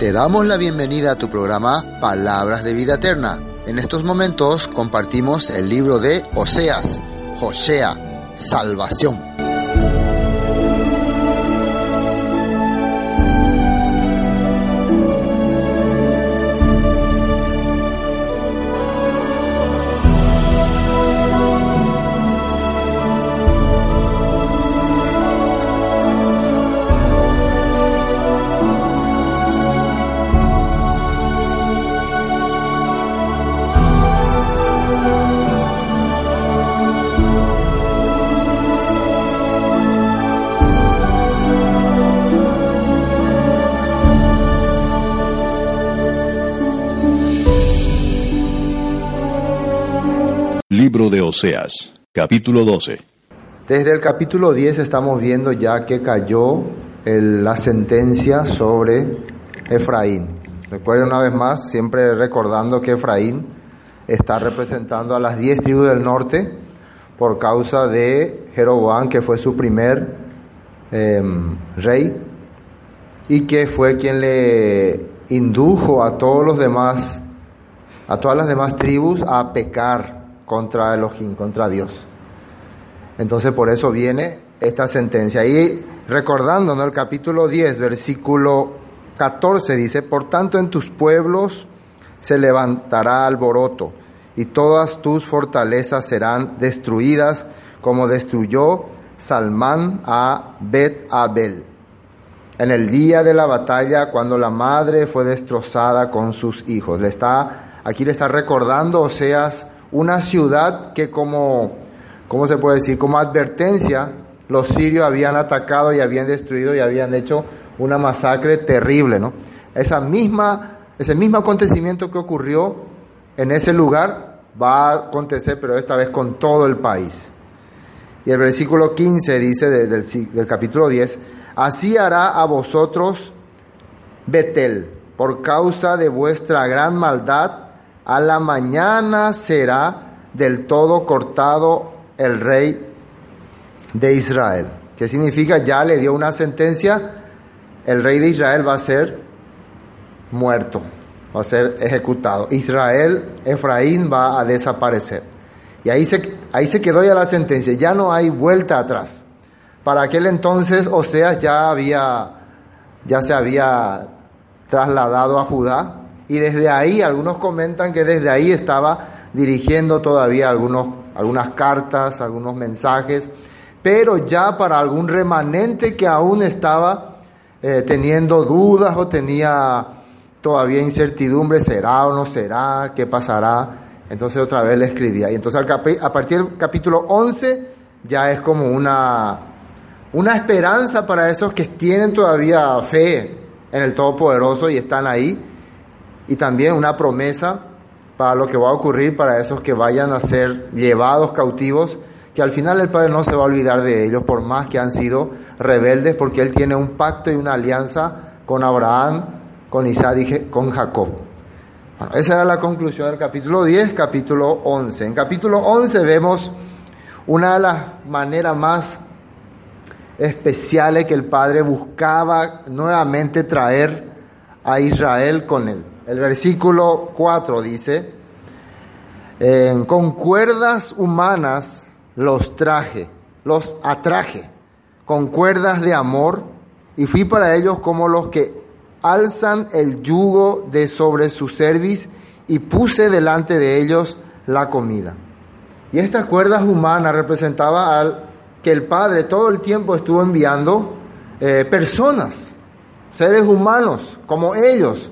Te damos la bienvenida a tu programa Palabras de Vida Eterna. En estos momentos compartimos el libro de Oseas, Josea, Salvación. Oseas, capítulo 12. Desde el capítulo 10 estamos viendo ya que cayó la sentencia sobre Efraín. Recuerden una vez más, siempre recordando que Efraín está representando a las 10 tribus del norte por causa de Jeroboam, que fue su primer em, rey y que fue quien le indujo a todos los demás, a todas las demás tribus a pecar contra Elohim, contra Dios. Entonces por eso viene esta sentencia. Y recordándonos el capítulo 10, versículo 14 dice, por tanto en tus pueblos se levantará alboroto y todas tus fortalezas serán destruidas como destruyó Salmán a Bet Abel. En el día de la batalla, cuando la madre fue destrozada con sus hijos. Le está, aquí le está recordando Oseas una ciudad que como, ¿cómo se puede decir? Como advertencia, los sirios habían atacado y habían destruido y habían hecho una masacre terrible, ¿no? Esa misma, ese mismo acontecimiento que ocurrió en ese lugar va a acontecer, pero esta vez con todo el país. Y el versículo 15 dice de- del, del capítulo 10, así hará a vosotros Betel, por causa de vuestra gran maldad, a la mañana será del todo cortado el rey de Israel. ¿Qué significa? Ya le dio una sentencia, el rey de Israel va a ser muerto, va a ser ejecutado. Israel, Efraín va a desaparecer. Y ahí se, ahí se quedó ya la sentencia, ya no hay vuelta atrás. Para aquel entonces Oseas ya había, ya se había trasladado a Judá y desde ahí, algunos comentan que desde ahí estaba dirigiendo todavía algunos, algunas cartas, algunos mensajes, pero ya para algún remanente que aún estaba eh, teniendo dudas o tenía todavía incertidumbre, será o no será, qué pasará. Entonces otra vez le escribía. Y entonces a partir del capítulo 11 ya es como una, una esperanza para esos que tienen todavía fe en el Todopoderoso y están ahí. Y también una promesa para lo que va a ocurrir para esos que vayan a ser llevados cautivos, que al final el Padre no se va a olvidar de ellos por más que han sido rebeldes, porque Él tiene un pacto y una alianza con Abraham, con Isaac y con Jacob. Esa era la conclusión del capítulo 10, capítulo 11. En capítulo 11 vemos una de las maneras más especiales que el Padre buscaba nuevamente traer a Israel con él. El versículo 4 dice, "En- con cuerdas humanas los traje, los atraje, con cuerdas de amor, y fui para ellos como los que alzan el yugo de sobre su cerviz, y puse delante de ellos la comida. Y estas cuerdas humanas representaba al que el Padre todo el tiempo estuvo enviando eh, personas, seres humanos como ellos,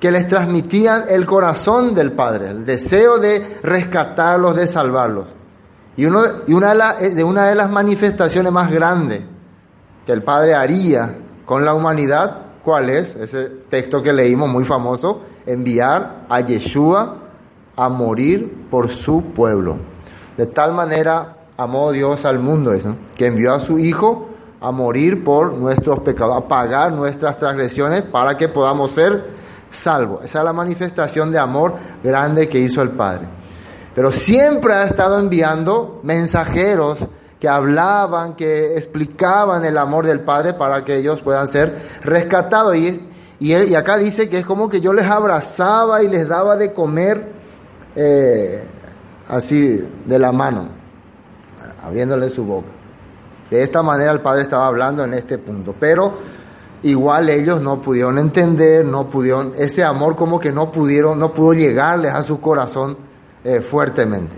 que les transmitían el corazón del Padre, el deseo de rescatarlos, de salvarlos. Y, uno, una, de, la- de una de las manifestaciones más grandes que el Padre haría con la humanidad, ¿cuál es? Ese texto que leímos muy famoso, enviar a Yeshua a morir por su pueblo. De tal manera amó Dios al mundo, eso, que envió a su Hijo a morir por nuestros pecados, a pagar nuestras transgresiones para que podamos ser salvos. Esa es la manifestación de amor grande que hizo el Padre. Pero siempre ha estado enviando mensajeros que hablaban, que explicaban el amor del Padre para que ellos puedan ser rescatados. Y, y acá dice que es como que yo les abrazaba y les daba de comer eh, así de la mano, abriéndole su boca. De esta manera el Padre estaba hablando en este punto. Pero igual ellos no pudieron entender, no pudieron, ese amor como que no pudieron, no pudo llegarles a su corazón eh, fuertemente.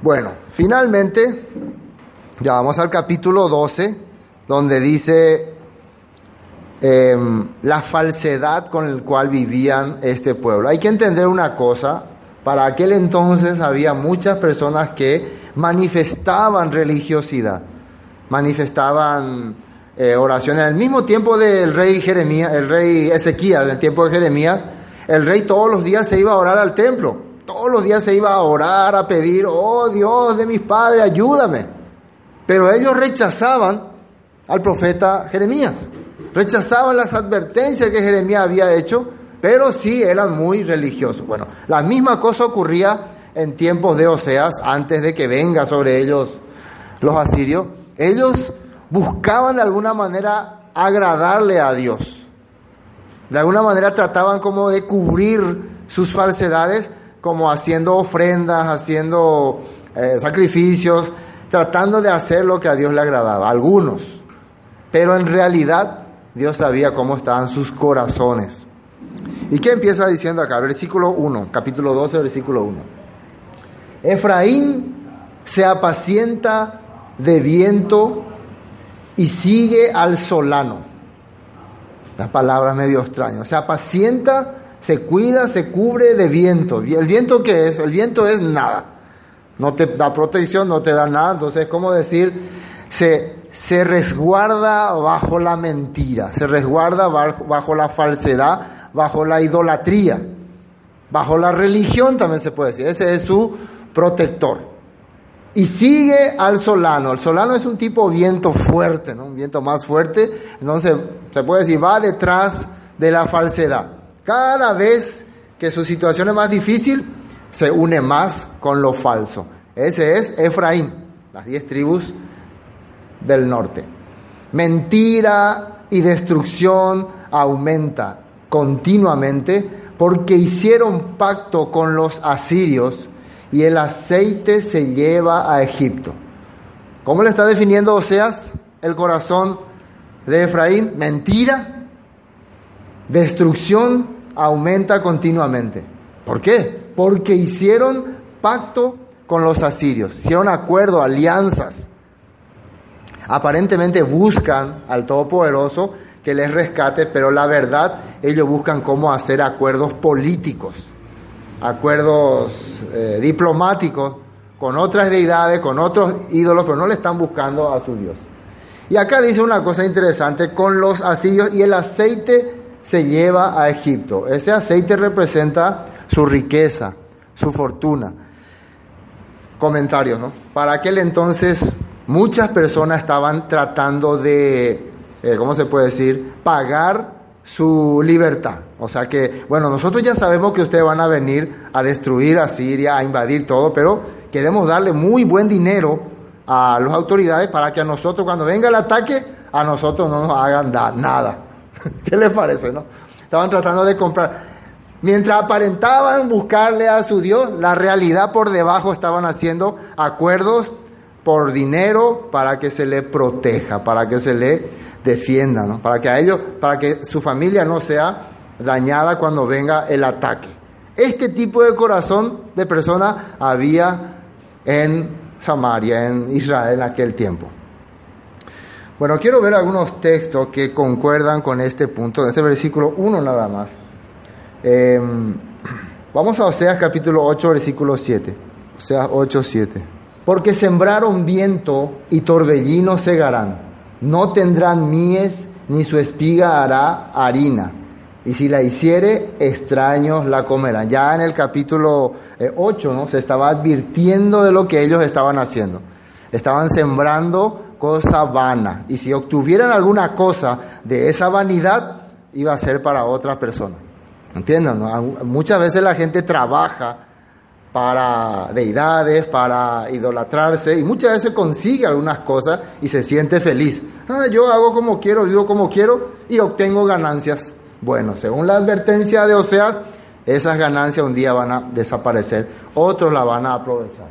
Bueno, finalmente, ya vamos al capítulo 12, donde dice em, la falsedad con el cual vivían este pueblo. Hay que entender una cosa, para aquel entonces había muchas personas que manifestaban religiosidad, manifestaban eh, oraciones. Al mismo tiempo del rey Jeremías, el rey Ezequías, en el tiempo de Jeremías, el rey todos los días se iba a orar al templo. Todos los días se iba a orar, a pedir, oh Dios de mis padres, ayúdame. Pero ellos rechazaban al profeta Jeremías. Rechazaban las advertencias que Jeremías había hecho, pero sí eran muy religiosos. Bueno, la misma cosa ocurría en tiempos de Oseas, antes de que venga sobre ellos los asirios. Ellos buscaban de alguna manera agradarle a Dios. De alguna manera trataban como de cubrir sus falsedades como haciendo ofrendas, haciendo eh, sacrificios, tratando de hacer lo que a Dios le agradaba, algunos. Pero en realidad Dios sabía cómo estaban sus corazones. ¿Y qué empieza diciendo acá? Versículo 1, capítulo 12, versículo 1. Efraín se apacienta de viento y sigue al solano. La palabra medio extraña. Se apacienta se cuida, se cubre de viento. ¿Y el viento qué es? El viento es nada. No te da protección, no te da nada. Entonces es como decir, se, se resguarda bajo la mentira, se resguarda bajo la falsedad, bajo la idolatría, bajo la religión también se puede decir. Ese es su protector. Y sigue al solano. El solano es un tipo de viento fuerte, ¿no? un viento más fuerte. Entonces se puede decir, va detrás de la falsedad. Cada vez que su situación es más difícil, se une más con lo falso. Ese es Efraín, las diez tribus del norte. Mentira y destrucción aumenta continuamente porque hicieron pacto con los asirios y el aceite se lleva a Egipto. ¿Cómo le está definiendo Oseas el corazón de Efraín? Mentira, destrucción aumenta continuamente. ¿Por qué? Porque hicieron pacto con los asirios, hicieron acuerdo, alianzas. Aparentemente buscan al Todopoderoso que les rescate, pero la verdad ellos buscan cómo hacer acuerdos políticos, acuerdos eh, diplomáticos con otras deidades, con otros ídolos, pero no le están buscando a su Dios. Y acá dice una cosa interesante, con los asirios y el aceite se lleva a Egipto. Ese aceite representa su riqueza, su fortuna. Comentario, ¿no? Para aquel entonces muchas personas estaban tratando de, eh, ¿cómo se puede decir?, pagar su libertad. O sea que, bueno, nosotros ya sabemos que ustedes van a venir a destruir a Siria, a invadir todo, pero queremos darle muy buen dinero a las autoridades para que a nosotros, cuando venga el ataque, a nosotros no nos hagan nada. ¿Qué les parece, no? Estaban tratando de comprar. Mientras aparentaban buscarle a su Dios, la realidad por debajo estaban haciendo acuerdos por dinero para que se le proteja, para que se le defienda, ¿no? Para que a ellos, para que su familia no sea dañada cuando venga el ataque. Este tipo de corazón de persona había en Samaria, en Israel en aquel tiempo. Bueno, quiero ver algunos textos que concuerdan con este punto, este versículo 1 nada más. Em, vamos a Oseas capítulo 8, versículo 7. Oseas 8, 7. Porque sembraron viento y torbellino segarán. No tendrán mies, ni su espiga hará harina. Y si la hiciere, extraños la comerán. Ya en el capítulo 8 eh, ¿no? se estaba advirtiendo de lo que ellos estaban haciendo. Estaban sembrando cosa vana. Y si obtuvieran alguna cosa de esa vanidad, iba a ser para otra persona. ¿Entienden? Muchas veces la gente trabaja para deidades, para idolatrarse, y muchas veces consigue algunas cosas y se siente feliz. Ah, yo hago como quiero, vivo como quiero y obtengo ganancias. Bueno, según la advertencia de Oseas, esas ganancias un día van a desaparecer, otros la van a aprovechar.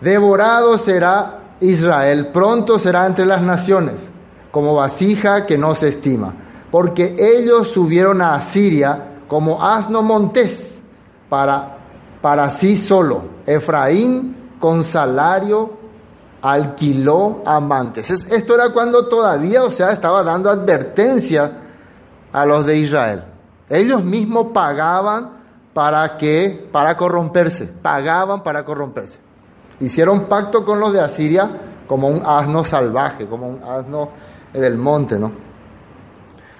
Devorado será Israel, pronto será entre las naciones, como vasija que no se estima, porque ellos subieron a Asiria como asno montés para para sí solo. Efraín con salario alquiló amantes. Esto era cuando todavía, o estaba dando advertencia a los de Israel. Ellos mismos pagaban para que para corromperse, pagaban para corromperse. Hicieron pacto con los de Asiria como un asno salvaje, como un asno del monte, ¿no?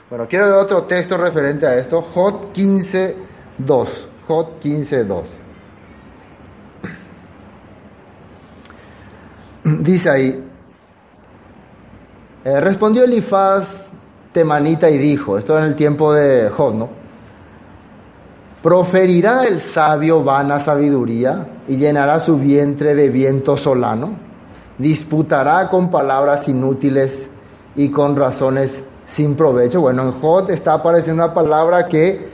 Bueno, quiero ver otro texto referente a esto, Jot 15, 2. Jot 15, 2. Dice ahí, eh, respondió Elifaz temanita y dijo, esto en el tiempo de Job, ¿no? Proferirá el sabio vana sabiduría y llenará su vientre de viento solano, disputará con palabras inútiles y con razones sin provecho. Bueno, en Job está apareciendo una palabra que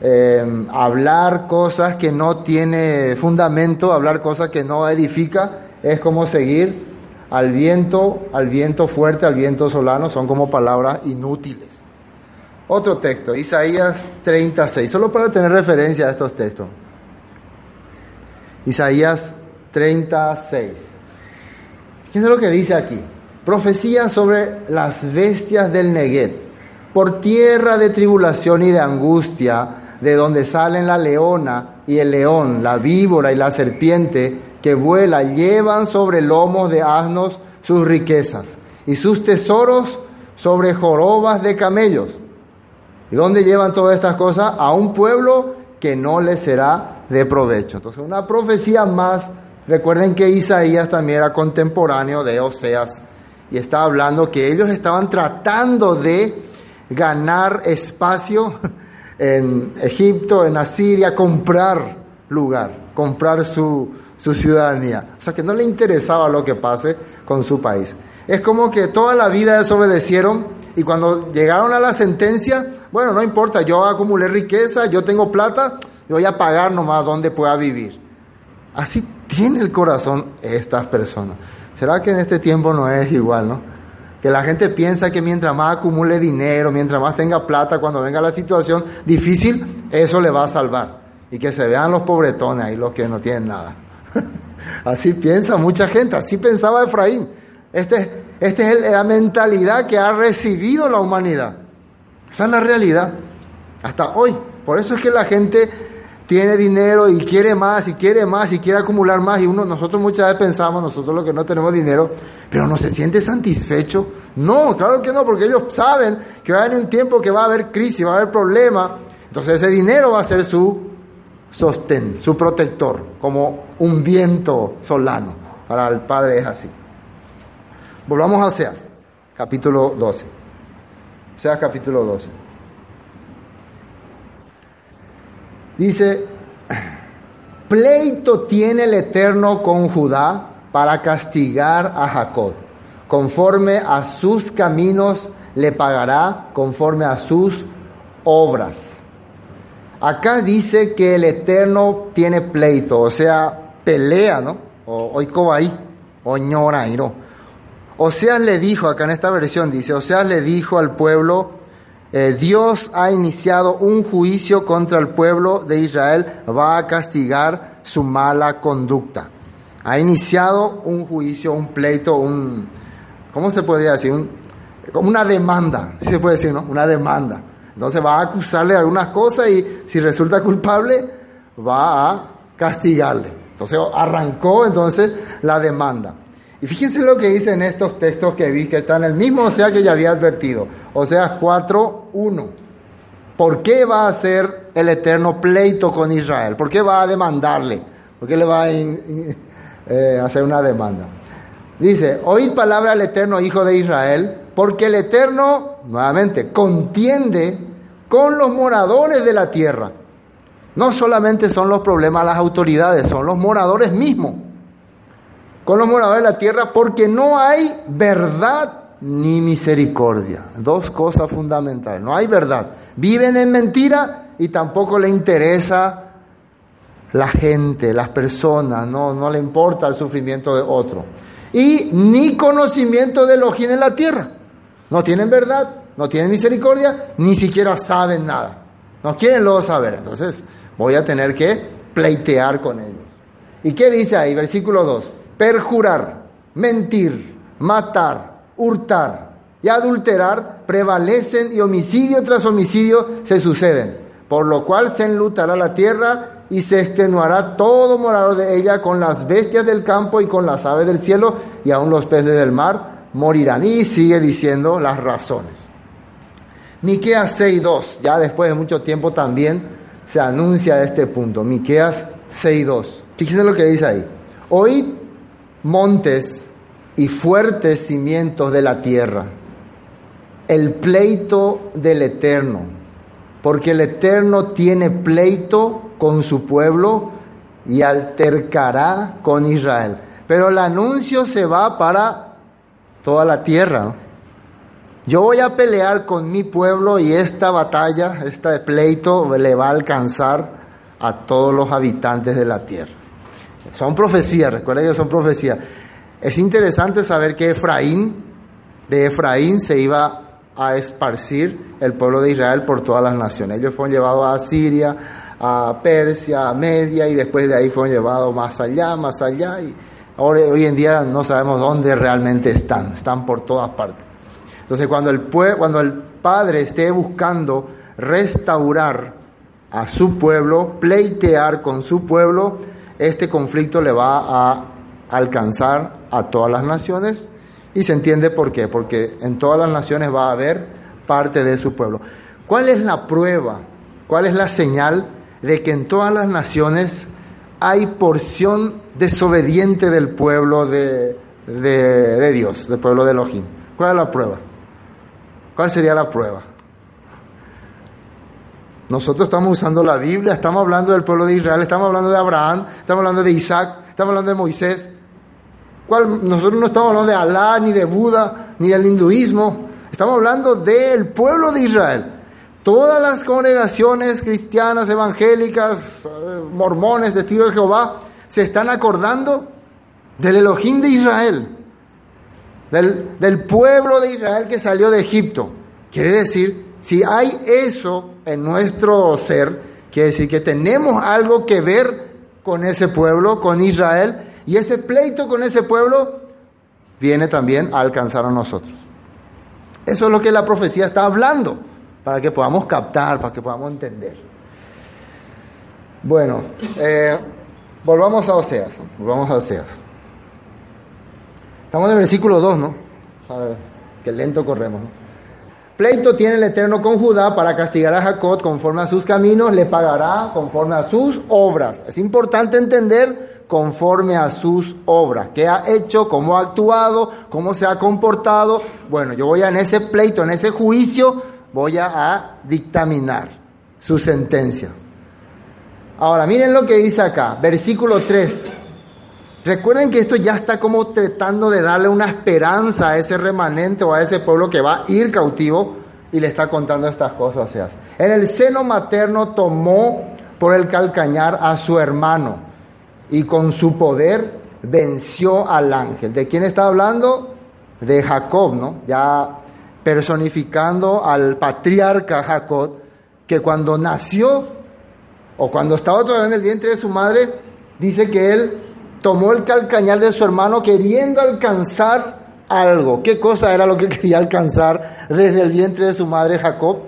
eh, hablar cosas que no tiene fundamento, hablar cosas que no edifica, es como seguir al viento, al viento fuerte, al viento solano, son como palabras inútiles. Otro texto, Isaías 36, solo para tener referencia a estos textos. Isaías 36. ¿Qué es lo que dice aquí? Profecía sobre las bestias del Neguet, por tierra de tribulación y de angustia, de donde salen la leona y el león, la víbora y la serpiente, que vuela, llevan sobre lomos de asnos sus riquezas y sus tesoros sobre jorobas de camellos. ¿Y dónde llevan todas estas cosas? A un pueblo que no les será de provecho. Entonces, una profecía más. Recuerden que Isaías también era contemporáneo de Oseas y está hablando que ellos estaban tratando de ganar espacio en Egipto, en Asiria, comprar lugar, comprar su, su ciudadanía. O sea, que no le interesaba lo que pase con su país. Es como que toda la vida desobedecieron y cuando llegaron a la sentencia, bueno, no importa, yo acumulé riqueza, yo tengo plata, yo voy a pagar nomás donde pueda vivir. Así tiene el corazón estas personas. ¿Será que en este tiempo no es igual, no? Que la gente piensa que mientras más acumule dinero, mientras más tenga plata, cuando venga la situación difícil, eso le va a salvar. Y que se vean los pobretones ahí, los que no tienen nada. Así piensa mucha gente, así pensaba Efraín. Este, esta es la mentalidad que ha recibido la humanidad. Esa es la realidad. Hasta hoy. Por eso es que la gente tiene dinero y quiere más y quiere más y quiere acumular más. Y uno, nosotros muchas veces pensamos, nosotros los que no tenemos dinero, pero no se siente satisfecho. No, claro que no, porque ellos saben que va a haber un tiempo que va a haber crisis, va a haber problemas. Entonces ese dinero va a ser su sostén, su protector, como un viento solano. Para el Padre es así. Volvamos a Oseas, capítulo 12. Oseas, capítulo 12. Dice, pleito tiene el Eterno con Judá para castigar a Jacob. Conforme a sus caminos le pagará, conforme a sus obras. Acá dice que el Eterno tiene pleito, o sea, pelea, ¿no? O o ¿no? Oseas le dijo, acá en esta versión dice, Oseas le dijo al pueblo, eh, Dios ha iniciado un juicio contra el pueblo de Israel, va a castigar su mala conducta. Ha iniciado un juicio, un pleito, un, ¿cómo se podría decir? como una demanda, si se puede decir, ¿no? Una demanda. Entonces va a acusarle algunas cosas y si resulta culpable va a castigarle. Entonces arrancó entonces la demanda. Y fíjense lo que dice en estos textos que vi, que están en el mismo o sea que ya había advertido. O sea, 4.1. ¿Por qué va a hacer el eterno pleito con Israel? ¿Por qué va a demandarle? ¿Por qué le va a eh, hacer una demanda? Dice, oíd palabra al eterno Hijo de Israel, porque el eterno, nuevamente, contiende con los moradores de la tierra no solamente son los problemas las autoridades, son los moradores mismos. Con los moradores de la tierra porque no hay verdad ni misericordia. Dos cosas fundamentales. No hay verdad. Viven en mentira y tampoco le interesa la gente, las personas, no, no le importa el sufrimiento de otro. Y ni conocimiento de Elohim en la tierra. No tienen verdad, no tienen misericordia, ni siquiera saben nada. No quieren luego saber. Entonces voy a tener que pleitear con ellos. ¿Y qué dice ahí? Versículo 2. Perjurar, mentir, matar, hurtar y adulterar prevalecen y homicidio tras homicidio se suceden. Por lo cual se enlutará la tierra y se extenuará todo morador de ella con las bestias del campo y con las aves del cielo y aun los peces del mar morirán. Y sigue diciendo las razones. Miqueas 6.2, ya después de mucho tiempo también se anuncia este punto. Miqueas 6.2. Fíjense lo que dice ahí. Oíd montes y fuertes cimientos de la tierra, el pleito del Eterno, porque el Eterno tiene pleito con su pueblo y altercará con Israel. Pero el anuncio se va para toda la tierra. Yo voy a pelear con mi pueblo y esta batalla, este pleito le va a alcanzar a todos los habitantes de la tierra. Son profecías, recuerden que son profecías. Es interesante saber que Efraín, de Efraín se iba a esparcir el pueblo de Israel por todas las naciones. Ellos fueron llevados a Siria, a Persia, a Media y después de ahí fueron llevados más allá, más allá y ahora hoy en día no sabemos dónde realmente están, están por todas partes. Entonces cuando el, cuando el Padre esté buscando restaurar a su pueblo, pleitear con su pueblo, este conflicto le va a alcanzar a todas las naciones y se entiende por qué, porque en todas las naciones va a haber parte de su pueblo. ¿Cuál es la prueba? ¿Cuál es la señal de que en todas las naciones hay porción desobediente del pueblo de, de, Dios, del pueblo de Elohim. ¿Cuál es la prueba? ¿Cuál sería la prueba? Nosotros estamos usando la Biblia, estamos hablando del pueblo de Israel, estamos hablando de Abraham, estamos hablando de Isaac, estamos hablando de Moisés. Nosotros no estamos hablando de Alá, ni de Buda, ni del hinduismo. Estamos hablando del pueblo de Israel. Todas las congregaciones cristianas, evangélicas, eh, mormones, testigos de Jehová, se están acordando del Elohim de Israel, del, pueblo de Israel que salió de Egipto. Quiere decir, si hay eso en nuestro ser, quiere decir que tenemos algo que ver con ese pueblo, con Israel, y ese pleito con ese pueblo viene también a alcanzar a nosotros. Eso es lo que la profecía está hablando para que podamos captar, para que podamos entender. Bueno, eh, volvamos a Oseas, volvamos a Oseas. Estamos en el versículo 2, ¿no? Qué lento corremos. Pleito tiene el Eterno con Judá para castigar a Jacob conforme a sus caminos, le pagará conforme a sus obras. Es importante entender conforme a sus obras. ¿Qué ha hecho? ¿Cómo ha actuado? ¿Cómo se ha comportado? Bueno, yo voy a en ese pleito, en ese juicio, voy a, dictaminar su sentencia. Ahora, miren lo que dice acá, versículo 3. Recuerden que esto ya está como tratando de darle una esperanza a ese remanente o a ese pueblo que va a ir cautivo y le está contando estas cosas. O sea, en el seno materno tomó por el calcañar a su hermano y con su poder venció al ángel. ¿De quién está hablando? De Jacob, ¿no? Ya personificando al patriarca Jacob, que cuando nació o cuando estaba todavía en el vientre de su madre, dice que él tomó el calcañar de su hermano queriendo alcanzar algo. ¿Qué cosa era lo que quería alcanzar desde el vientre de su madre Jacob?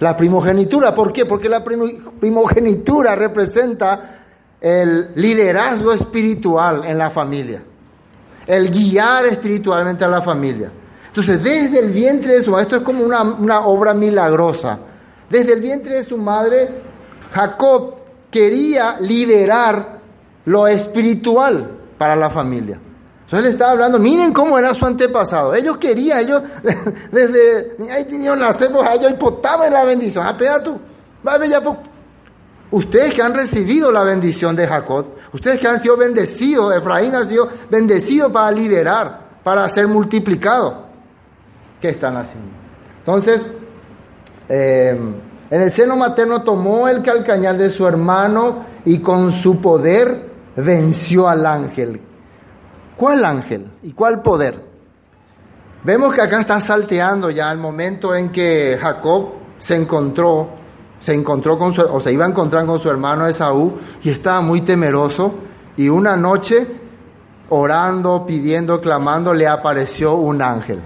La primogenitura. ¿Por qué? Porque la primogenitura representa el liderazgo espiritual en la familia, el guiar espiritualmente a la familia. Entonces, desde el vientre de su madre, esto es como una, obra milagrosa. Desde el vientre de su madre, Jacob quería liderar lo espiritual para la familia. Entonces le estaba hablando, miren cómo era su antepasado. Ellos querían, ellos, desde, ahí tenían nacemos a ellos y potaban la bendición. Ah, tú, ya, Ustedes que han recibido la bendición de Jacob, ustedes que han sido bendecidos, Efraín ha sido bendecido para liderar, para ser multiplicado. ¿Qué están haciendo? Entonces, eh, en el seno materno tomó el calcañar de su hermano y con su poder venció al ángel. ¿Cuál ángel? ¿Y cuál poder? Vemos que acá está salteando ya el momento en que Jacob se encontró se encontró con su, o se iba a encontrar con su hermano Esaú y estaba muy temeroso y una noche orando, pidiendo, clamando, le apareció un ángel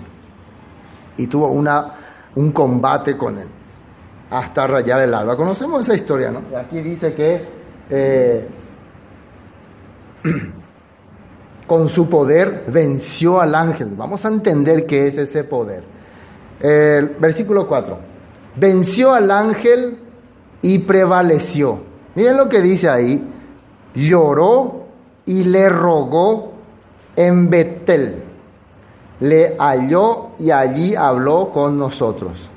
y tuvo una, un combate con él hasta rayar el alba. Conocemos esa historia, ¿no? Aquí dice que eh, con su poder venció al ángel. Vamos a entender qué es ese poder. El versículo 4 venció al ángel y prevaleció. Miren lo que dice ahí. Lloró y le rogó en Betel. Le halló y allí habló con nosotros.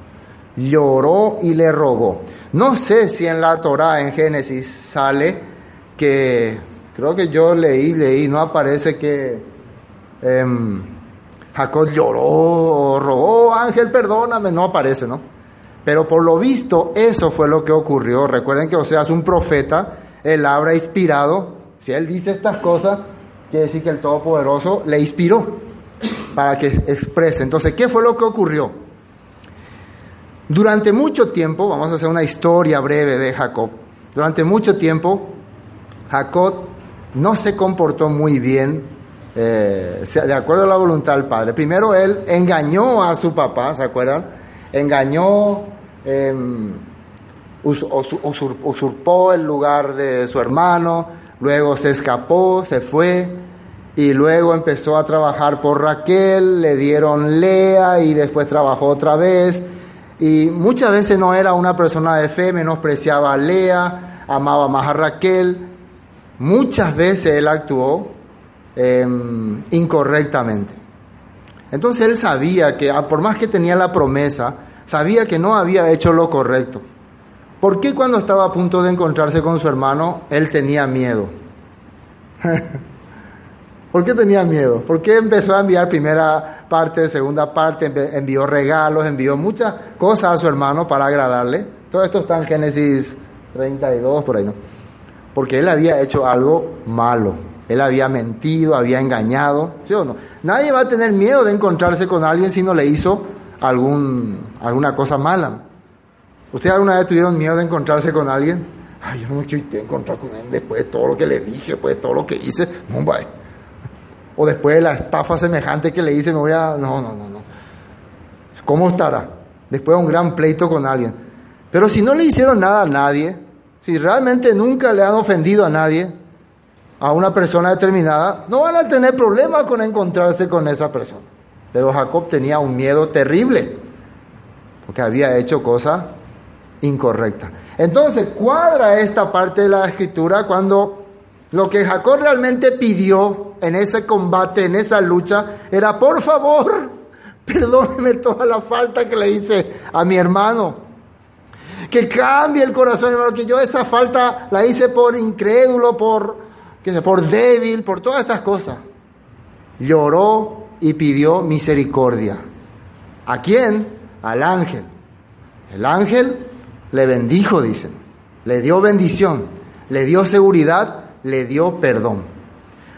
Lloró y le rogó. No sé si en la Torah, en Génesis, sale que, creo que yo leí, leí, no aparece que em, Jacob lloró o rogó, ángel, perdóname, no aparece, ¿no? Pero por lo visto, eso fue lo que ocurrió. Recuerden que Oseas es un profeta, él habla inspirado. Si él dice estas cosas, quiere decir que el Todopoderoso le inspiró para que exprese. Entonces, ¿qué fue lo que ocurrió? Durante mucho tiempo, vamos a hacer una historia breve de Jacob. Durante mucho tiempo, Jacob no se comportó muy bien eh, de acuerdo a la voluntad del padre. Primero, él engañó a su papá, ¿se acuerdan? Engañó Em, usurpó el lugar de su hermano, luego se escapó, se fue y luego empezó a trabajar por Raquel, le dieron Lea y después trabajó otra vez. Y muchas veces no era una persona de fe, menospreciaba a Lea, amaba más a Raquel. Muchas veces él actuó em, incorrectamente. Entonces él sabía que, por más que tenía la promesa, sabía que no había hecho lo correcto. ¿Por qué cuando estaba a punto de encontrarse con su hermano, él tenía miedo? ¿Por qué tenía miedo? ¿Por qué empezó a enviar primera parte, segunda parte, envió regalos, envió muchas cosas a su hermano para agradarle? Todo esto está en Génesis 32, por ahí, ¿no? Porque él había hecho algo malo. Él había mentido, había engañado, ¿sí o no? Nadie va a tener miedo de encontrarse con alguien si no le hizo algún, alguna cosa mala. ¿Ustedes alguna vez tuvieron miedo de encontrarse con alguien? Ay, yo no me quiero encontrar con él después de todo lo que le dije, después de todo lo que hice. No. O después de la estafa semejante que le hice, me voy a... No, no, no, no. ¿Cómo estará? Después de un gran pleito con alguien. Pero si no le hicieron nada a nadie, si realmente nunca le han ofendido a nadie, a una persona determinada, no van a tener problema con encontrarse con esa persona. Pero Jacob tenía un miedo terrible, porque había hecho cosa incorrecta. Entonces cuadra esta parte de la escritura cuando lo que Jacob realmente pidió en ese combate, en esa lucha, era, por favor, perdóneme toda la falta que le hice a mi hermano. Que cambie el corazón, hermano, que yo esa falta la hice por incrédulo, por, por débil, por todas estas cosas. Lloró y pidió misericordia. ¿A quién? Al ángel. El ángel le bendijo, dicen. Le dio bendición, le dio seguridad, le dio perdón.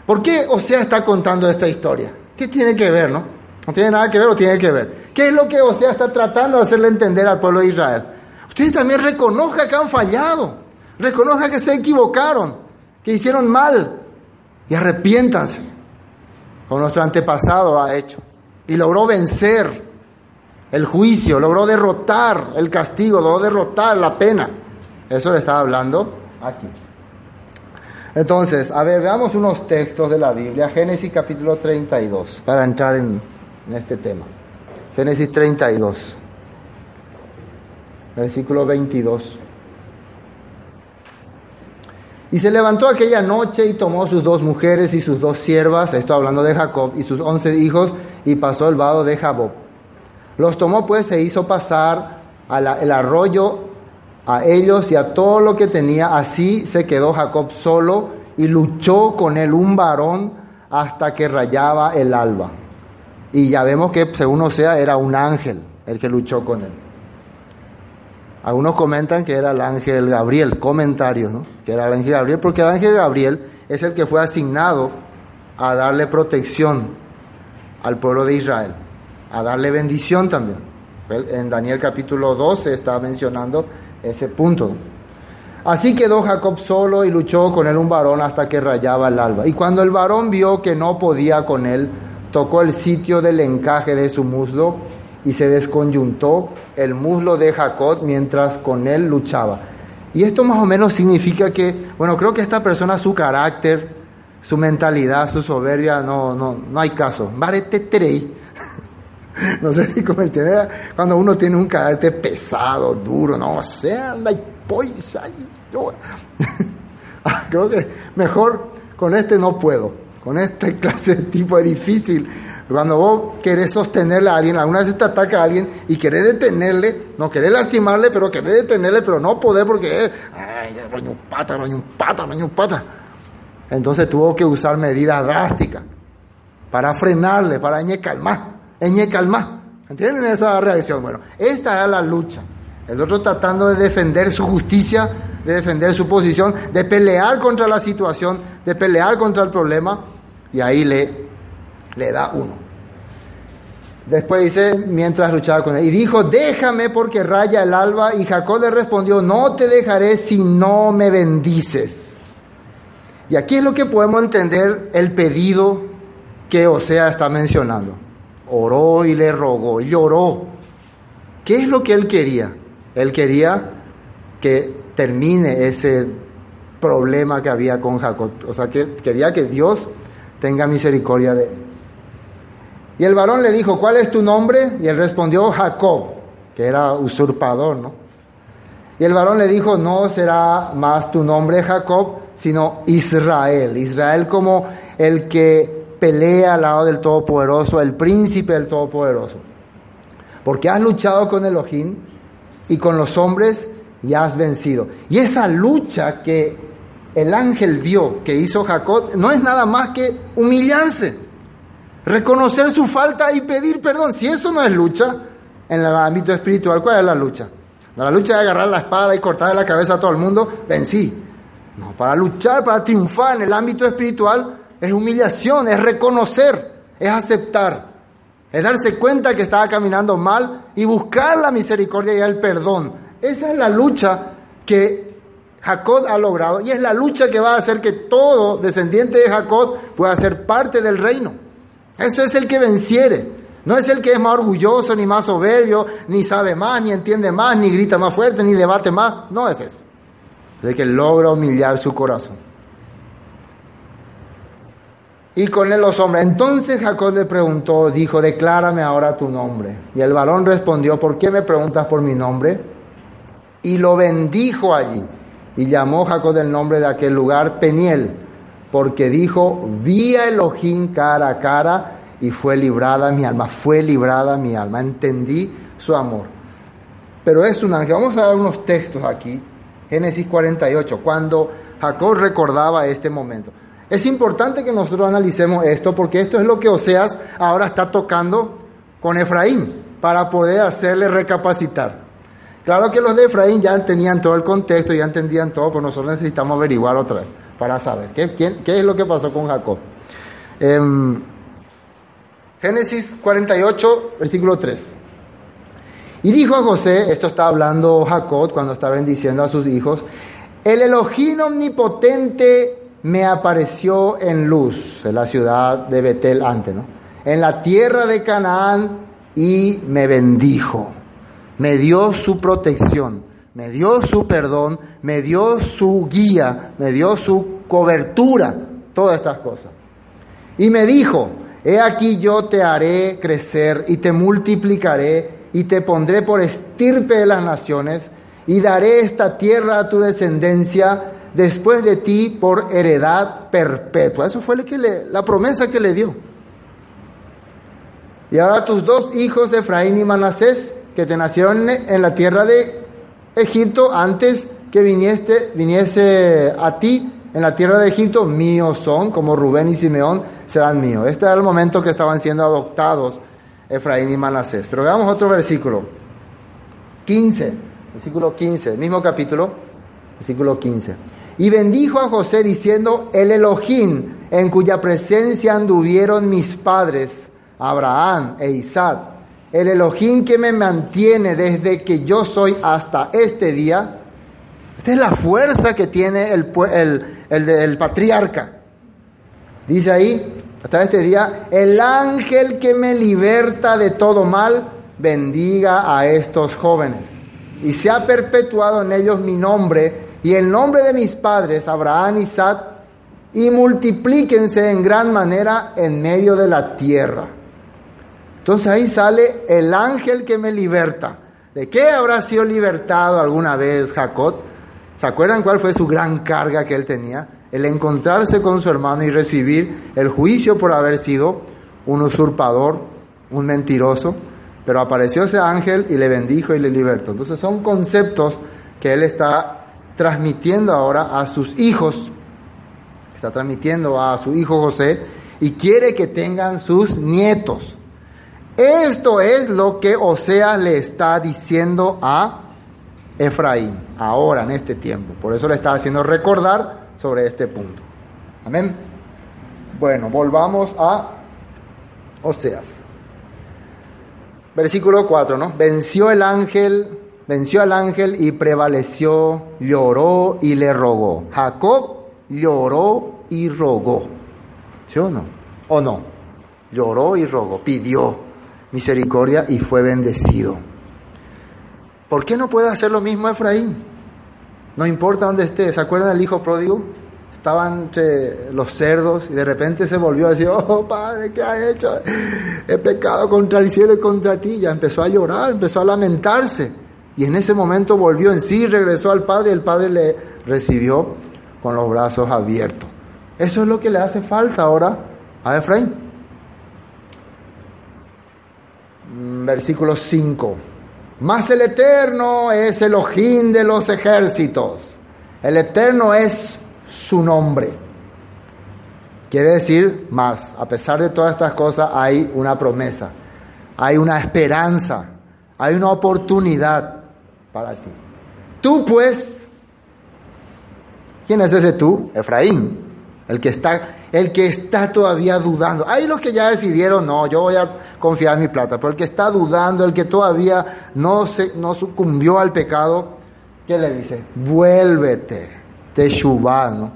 ¿Por qué Osea está contando esta historia? ¿Qué tiene que ver, no? No tiene nada que ver o tiene que ver. ¿Qué es lo que Osea está tratando de hacerle entender al pueblo de Israel? Ustedes también reconozcan que han fallado, reconozcan que se equivocaron, que hicieron mal y arrepiéntanse como nuestro antepasado ha hecho. Y logró vencer el juicio, logró derrotar el castigo, logró derrotar la pena. Eso le estaba hablando aquí. Entonces, a ver, veamos unos textos de la Biblia. Génesis capítulo 32, para entrar en, en este tema. Génesis 32, versículo 22. Y se levantó aquella noche y tomó sus dos mujeres y sus dos siervas, esto hablando de Jacob, y sus once hijos, y pasó el vado de Jabob. Los tomó pues e hizo pasar el arroyo a ellos y a todo lo que tenía. Así se quedó Jacob solo y luchó con él un varón hasta que rayaba el alba. Y ya vemos que según Osea era un ángel el que luchó con él. Algunos comentan que era el ángel Gabriel, comentarios, ¿no? Que era el ángel Gabriel, porque el ángel Gabriel es el que fue asignado a darle protección al pueblo de Israel, a darle bendición también. En Daniel capítulo 12 está mencionando ese punto. Así quedó Jacob solo y luchó con él un varón hasta que rayaba el alba. Y cuando el varón vio que no podía con él, tocó el sitio del encaje de su muslo y se desconyuntó el muslo de Jacob mientras con él luchaba. Y esto más o menos significa que, bueno, creo que esta persona, su carácter, su mentalidad, su soberbia, no, no, no hay caso. No sé si como cuando uno tiene un carácter pesado, duro, no sé, anda y poisa. Creo que mejor con este no puedo. Con este clase de tipo es difícil cuando vos querés sostenerle a alguien, alguna vez te ataca a alguien y querés detenerle, no querés lastimarle, pero querés detenerle, pero no podés porque, eh, ay, roño pata, roño pata, roño pata. Entonces tuvo que usar medidas drásticas para frenarle, para calmar, calmar. ¿Entienden esa reacción? Bueno, esta era la lucha. El otro tratando de defender su justicia, de defender su posición, de pelear contra la situación, de pelear contra el problema, y ahí le le da uno. Después dice, mientras luchaba con él, y dijo, déjame porque raya el alba. Y Jacob le respondió, no te dejaré si no me bendices. Y aquí es lo que podemos entender el pedido que Osea está mencionando. Oró y le rogó, lloró. ¿Qué es lo que él quería? Él quería que termine ese problema que había con Jacob. O sea, que quería que Dios tenga misericordia de él. Y el varón le dijo, ¿cuál es tu nombre? Y él respondió, Jacob, que era usurpador, ¿no? Y el varón le dijo, no será más tu nombre Jacob, sino Israel. Israel como el que pelea al lado del Todopoderoso, el príncipe del Todopoderoso. Porque has luchado con Elohim y con los hombres y has vencido. Y esa lucha que el ángel vio que hizo Jacob no es nada más que humillarse reconocer su falta y pedir perdón. Si eso no es lucha en el ámbito espiritual, ¿cuál es la lucha? La lucha de agarrar la espada y cortarle la cabeza a todo el mundo, vencí. No, para luchar, para triunfar en el ámbito espiritual es humillación, es reconocer, es aceptar, es darse cuenta que estaba caminando mal y buscar la misericordia y el perdón. Esa es la lucha que Jacob ha logrado y es la lucha que va a hacer que todo descendiente de Jacob pueda ser parte del reino. Eso es el que venciere. No es el que es más orgulloso, ni más soberbio, ni sabe más, ni entiende más, ni grita más fuerte, ni debate más. No es eso. Es el que logra humillar su corazón. Y con él los hombres. Entonces Jacob le preguntó, dijo, declárame ahora tu nombre. Y el varón respondió, ¿por qué me preguntas por mi nombre? Y lo bendijo allí. Y llamó Jacob el nombre de aquel lugar Peniel porque dijo, vi a Elohim cara a cara y fue librada mi alma, fue librada mi alma, entendí su amor. Pero es un ángel, vamos a ver unos textos aquí, Génesis 48, cuando Jacob recordaba este momento. Es importante que nosotros analicemos esto porque esto es lo que Oseas ahora está tocando con Efraín para poder hacerle recapacitar. Claro que los de Efraín ya tenían todo el contexto, ya entendían todo, pero nosotros necesitamos averiguar otra vez para saber qué, es lo que pasó con Jacob. Em, Génesis 48, versículo 3. Y dijo a José, esto está hablando Jacob cuando está bendiciendo a sus hijos, el Elohim omnipotente me apareció en luz, en la ciudad de Betel antes, ¿no? En la tierra de Canaán y me bendijo, me dio su protección me dio su perdón, me dio su guía, me dio su cobertura, todas estas cosas. Y me dijo, he aquí yo te haré crecer y te multiplicaré y te pondré por estirpe de las naciones y daré esta tierra a tu descendencia después de ti por heredad perpetua. Eso fue que la promesa que le dio. Y ahora tus dos hijos, Efraín y Manasés, que te nacieron en la tierra de Egipto antes que viniese, a ti en la tierra de Egipto, míos son, como Rubén y Simeón serán míos. Este era el momento que estaban siendo adoptados Efraín y Manasés. Pero veamos otro versículo. 15, versículo 15, mismo capítulo, versículo 15. Y bendijo a José diciendo, el Elohim en cuya presencia anduvieron mis padres, Abraham e Isaac, el Elohim que me mantiene desde que yo soy hasta este día, esta es la fuerza que tiene el, el, el, patriarca. Dice ahí, hasta este día, el ángel que me liberta de todo mal, bendiga a estos jóvenes. Y se ha perpetuado en ellos mi nombre y el nombre de mis padres, Abraham y Isaac, y multiplíquense en gran manera en medio de la tierra. Entonces ahí sale el ángel que me liberta. ¿De qué habrá sido libertado alguna vez Jacob? ¿Se acuerdan cuál fue su gran carga que él tenía? El encontrarse con su hermano y recibir el juicio por haber sido un usurpador, un mentiroso. Pero apareció ese ángel y le bendijo y le libertó. Entonces son conceptos que él está transmitiendo ahora a sus hijos. Está transmitiendo a su hijo José y quiere que tengan sus nietos. Esto es lo que Oseas le está diciendo a Efraín, ahora en este tiempo. Por eso le está haciendo recordar sobre este punto. Amén. Bueno, volvamos a Oseas. Versículo 4, ¿no? Venció el ángel, venció al ángel y prevaleció, lloró y le rogó. Jacob lloró y rogó. ¿Sí o no? ¿O no? Lloró y rogó, pidió misericordia y fue bendecido. ¿Por qué no puede hacer lo mismo Efraín? No importa dónde esté. ¿Se acuerdan del hijo pródigo? Estaba entre los cerdos y de repente se volvió a decir, oh Padre, ¿qué ha hecho? He pecado contra el cielo y contra ti. Ya empezó a llorar, empezó a lamentarse. Y en ese momento volvió en sí, regresó al Padre y el Padre le recibió con los brazos abiertos. Eso es lo que le hace falta ahora a Efraín. Mm, versículo 5. Mas el Eterno es el ojín de los ejércitos. El Eterno es su nombre. Quiere decir más, a pesar de todas estas cosas hay una promesa, hay una esperanza, hay una oportunidad para ti. Tú pues, ¿quién es ese tú? Efraín, el que está, el que está todavía dudando. Hay los que ya decidieron, no, yo voy a confiar en mi plata, pero el que está dudando, el que todavía no, se, no sucumbió al pecado, ¿qué le dice? Vuélvete, Teshuvah, ¿no?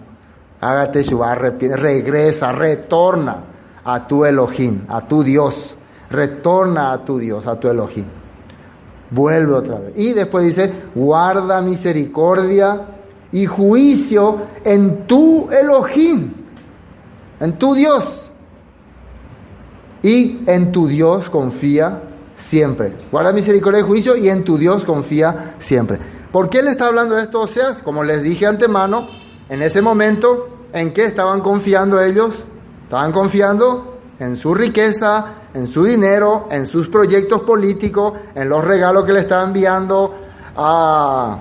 Hágate Teshuvah, regresa, retorna a tu Elohim, a tu Dios. Retorna a tu Dios, a tu Elohim. Vuelve otra vez. Y después dice, guarda misericordia y juicio en tu Elohim, en tu Dios. Y en tu Dios confía siempre. Guarda misericordia y juicio y en tu Dios confía siempre. ¿Por qué le está hablando esto O sea, Como les dije antemano, en ese momento, ¿en qué estaban confiando ellos? Estaban confiando en su riqueza, en su dinero, en sus proyectos políticos, en los regalos que le estaban enviando a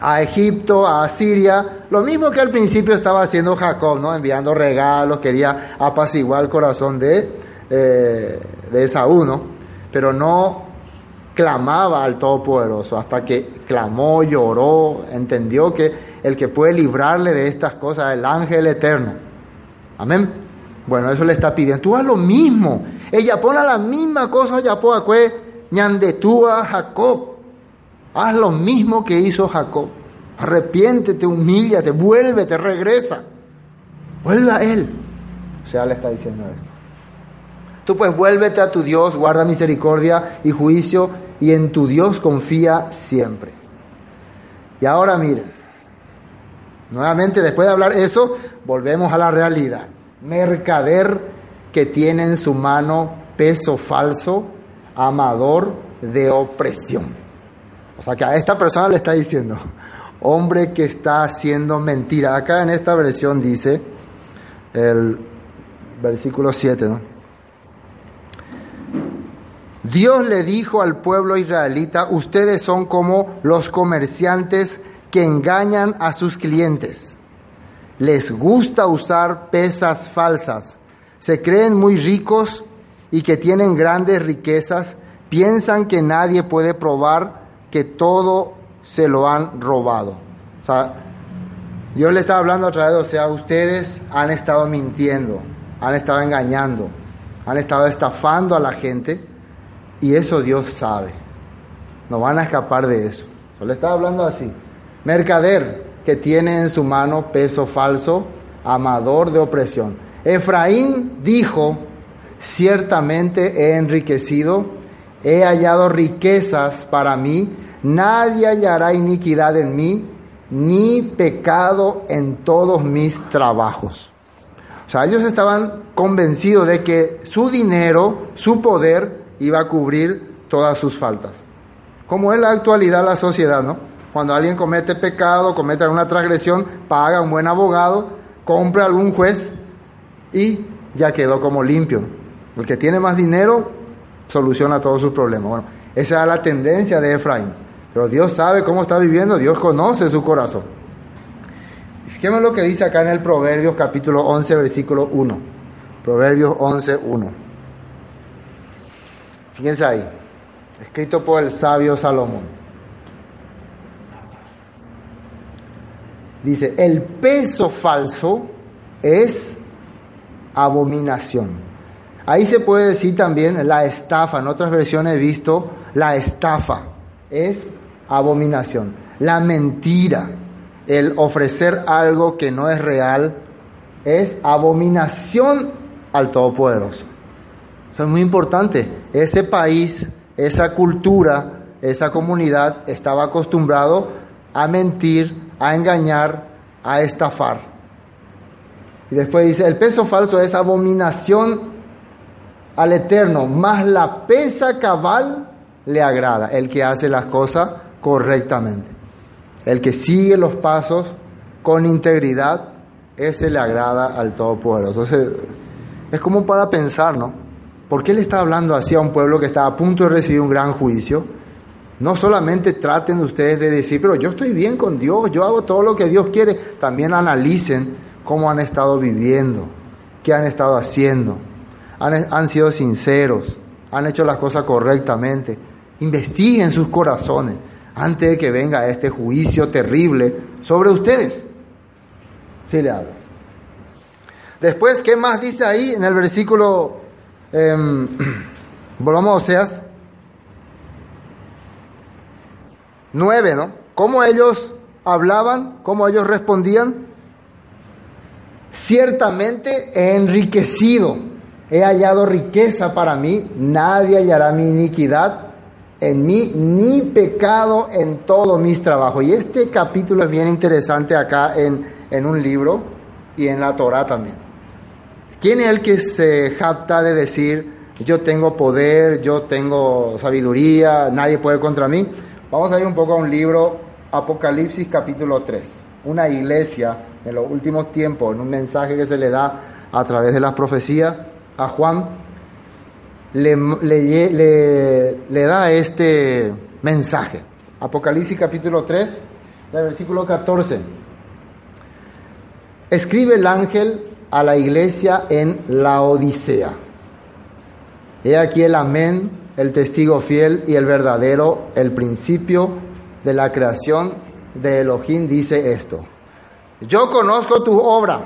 a Egipto, a Siria, lo mismo que al principio estaba haciendo Jacob, ¿no? enviando regalos, quería apaciguar el corazón de, eh, de Esaú, ¿no? pero no clamaba al Todopoderoso hasta que clamó, lloró, entendió que el que puede librarle de estas cosas es el ángel eterno. Amén. Bueno, eso le está pidiendo. Tú haz lo mismo. Ella pone la misma cosa, ya puede ñandetúa Jacob. Haz lo mismo que hizo Jacob. Arrepiéntete, humíllate, vuélvete, regresa. Vuelve a Él. O sea, le está diciendo esto. Tú pues vuélvete a tu Dios, guarda misericordia y juicio y en tu Dios confía siempre. Y ahora miren, nuevamente después de hablar eso, volvemos a la realidad. Mercader que tiene en su mano peso falso, amador de opresión. O sea que a esta persona le está diciendo, hombre que está haciendo mentira. Acá en esta versión dice, el versículo 7, ¿no? Dios le dijo al pueblo israelita, ustedes son como los comerciantes que engañan a sus clientes. Les gusta usar pesas falsas. Se creen muy ricos y que tienen grandes riquezas. Piensan que nadie puede probar que todo se lo han robado. O sea, Dios le está hablando a través de, o sea, ustedes han estado mintiendo, han estado engañando, han estado estafando a la gente y eso Dios sabe. No van a escapar de eso. Yo le estaba hablando así. Mercader que tiene en su mano peso falso, amador de opresión. Efraín dijo, ciertamente he enriquecido, he hallado riquezas para mí, nadie hallará iniquidad en mí, ni pecado en todos mis trabajos. O sea, ellos estaban convencidos de que su dinero, su poder, iba a cubrir todas sus faltas. Como es la actualidad la sociedad, ¿no? Cuando alguien comete pecado, comete alguna transgresión, paga un buen abogado, compra algún juez y ya quedó como limpio. El que tiene más dinero soluciona todos sus problemas. Bueno, esa era la tendencia de Efraín. Pero Dios sabe cómo está viviendo, Dios conoce su corazón. Fíjeme lo que dice acá en el Proverbios capítulo 11, versículo 1. Proverbios 11, 1. Fíjense ahí, escrito por el sabio Salomón. Dice, el peso falso es abominación. Ahí se puede decir también la estafa. En otras versiones he visto la estafa. Es abominación. La mentira, el ofrecer algo que no es real, es abominación al Todopoderoso. Eso es muy importante. Ese país, esa cultura, esa comunidad estaba acostumbrado a mentir, a engañar, a estafar. Y después dice, el peso falso es abominación al Eterno, más la pesa cabal le agrada, el que hace las cosas correctamente. El que sigue los pasos con integridad, ese le agrada al Todopoderoso. Entonces, es como para pensar, ¿no? ¿Por qué le está hablando así a un pueblo que está a punto de recibir un gran juicio? No solamente traten ustedes de decir, pero yo estoy bien con Dios, yo hago todo lo que Dios quiere. También analicen cómo han estado viviendo, qué han estado haciendo. Han, sido sinceros, han hecho las cosas correctamente. Investiguen sus corazones antes de que venga este juicio terrible sobre ustedes. Sí le hablo. Después, ¿qué más dice ahí en el versículo? Eh, volvamos a Oseas 9, ¿no? ¿Cómo ellos hablaban? ¿Cómo ellos respondían? Ciertamente enriquecido, he hallado riqueza para mí, nadie hallará mi iniquidad en mí, ni pecado en todos mis trabajos. Y este capítulo es bien interesante acá en, en un libro y en la Torah también. ¿Quién es el que se jacta de decir, yo tengo poder, yo tengo sabiduría, nadie puede contra mí? Vamos a ir un poco a un libro, Apocalipsis capítulo 3. Una iglesia en los últimos tiempos, en un mensaje que se le da a través de las profecías a Juan, le, le, le, da este mensaje. Apocalipsis capítulo 3, del versículo 14. Escribe el ángel a la iglesia en la Odisea. He aquí el amén el testigo fiel y el verdadero, el principio de la creación de Elohim, dice esto. Yo conozco tu obra,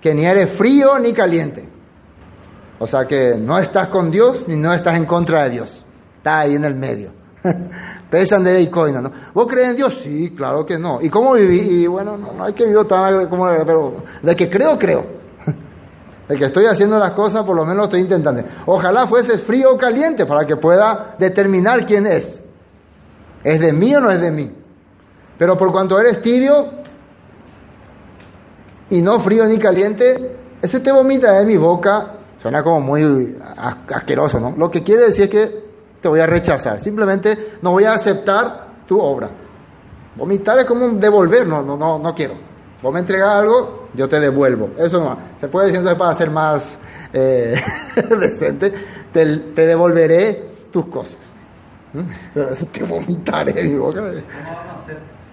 que ni eres frío ni caliente. O sea que no estás con Dios ni no estás en contra de Dios. Está ahí en el medio. Pesan de y coina, ¿no? ¿Vos crees en Dios? Sí, claro que no. ¿Y cómo viví? Y bueno, no, hay que vivir tan como... Pero de que creo, creo. El que estoy haciendo las cosas, por lo menos lo estoy intentando. Ojalá fuese frío o caliente para que pueda determinar quién es. ¿Es de mí o no es de mí? Pero por cuanto eres tibio y no frío ni caliente, ese te vomita de mi boca. Suena como muy asqueroso, ¿no? Lo que quiere decir es que te voy a rechazar. Simplemente no voy a aceptar tu obra. Vomitar es como devolver, no, no, no, no quiero. Vos me entregas algo, yo te devuelvo. Eso no. Se puede decir entonces para ser más eh, decente. Te, te, devolveré tus cosas. ¿Mm? Pero eso te vomitaré mi boca.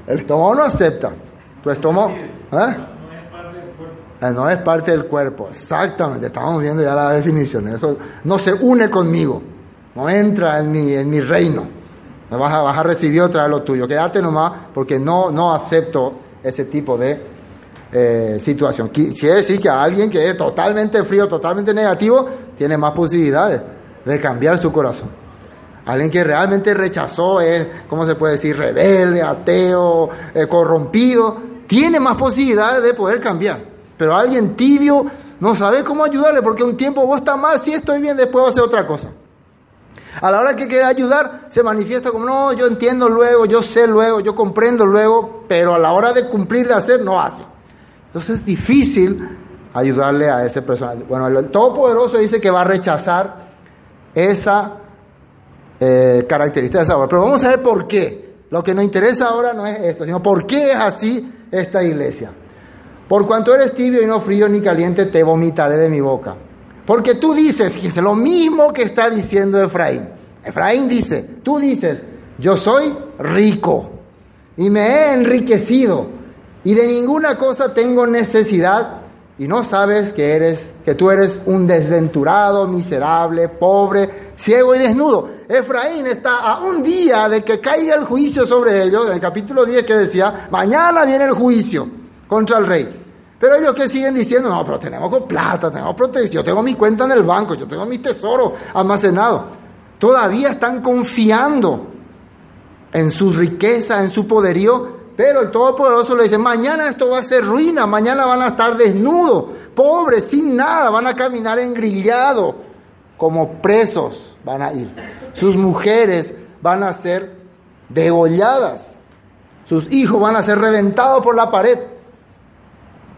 El estómago no acepta. Tu estómago... ¿eh? No es parte del cuerpo, exactamente, estamos viendo ya la definición, eso no se une conmigo, no entra en mi, en mi reino, me vas a, vas a recibir otra vez lo tuyo, quédate nomás porque no, no acepto ese tipo de eh, situación. Quiere decir que alguien que es totalmente frío, totalmente negativo, tiene más posibilidades de cambiar su corazón. Alguien que realmente rechazó, es, ¿cómo se puede decir?, rebelde, ateo, eh, corrompido, tiene más posibilidades de poder cambiar. Pero alguien tibio no sabe cómo ayudarle, porque un tiempo vos estás mal, si estoy bien, después voy a hacer otra cosa. A la hora que quiere ayudar, se manifiesta como, no, yo entiendo luego, yo sé luego, yo comprendo luego, pero a la hora de cumplir, de hacer, no hace. Entonces es difícil ayudarle a ese personaje. Bueno, el Todopoderoso dice que va a rechazar esa eh, característica de esa obra. Pero vamos a ver por qué. Lo que nos interesa ahora no es esto, sino por qué es así esta iglesia. Por cuanto eres tibio y no frío ni caliente, te vomitaré de mi boca. Porque tú dices, fíjense, lo mismo que está diciendo Efraín. Efraín dice, tú dices, yo soy rico y me he enriquecido y de ninguna cosa tengo necesidad y no sabes que eres que tú eres un desventurado, miserable, pobre, ciego y desnudo. Efraín está a un día de que caiga el juicio sobre ellos, en el capítulo 10 que decía, mañana viene el juicio contra el rey. Pero ellos que siguen diciendo, no, pero tenemos con plata, tenemos protección, yo tengo mi cuenta en el banco, yo tengo mis tesoros almacenados. Todavía están confiando en su riqueza, en su poderío, pero el Todopoderoso le dice, mañana esto va a ser ruina, mañana van a estar desnudos, pobres, sin nada, van a caminar engrillados, como presos van a ir. Sus mujeres van a ser degolladas, sus hijos van a ser reventados por la pared.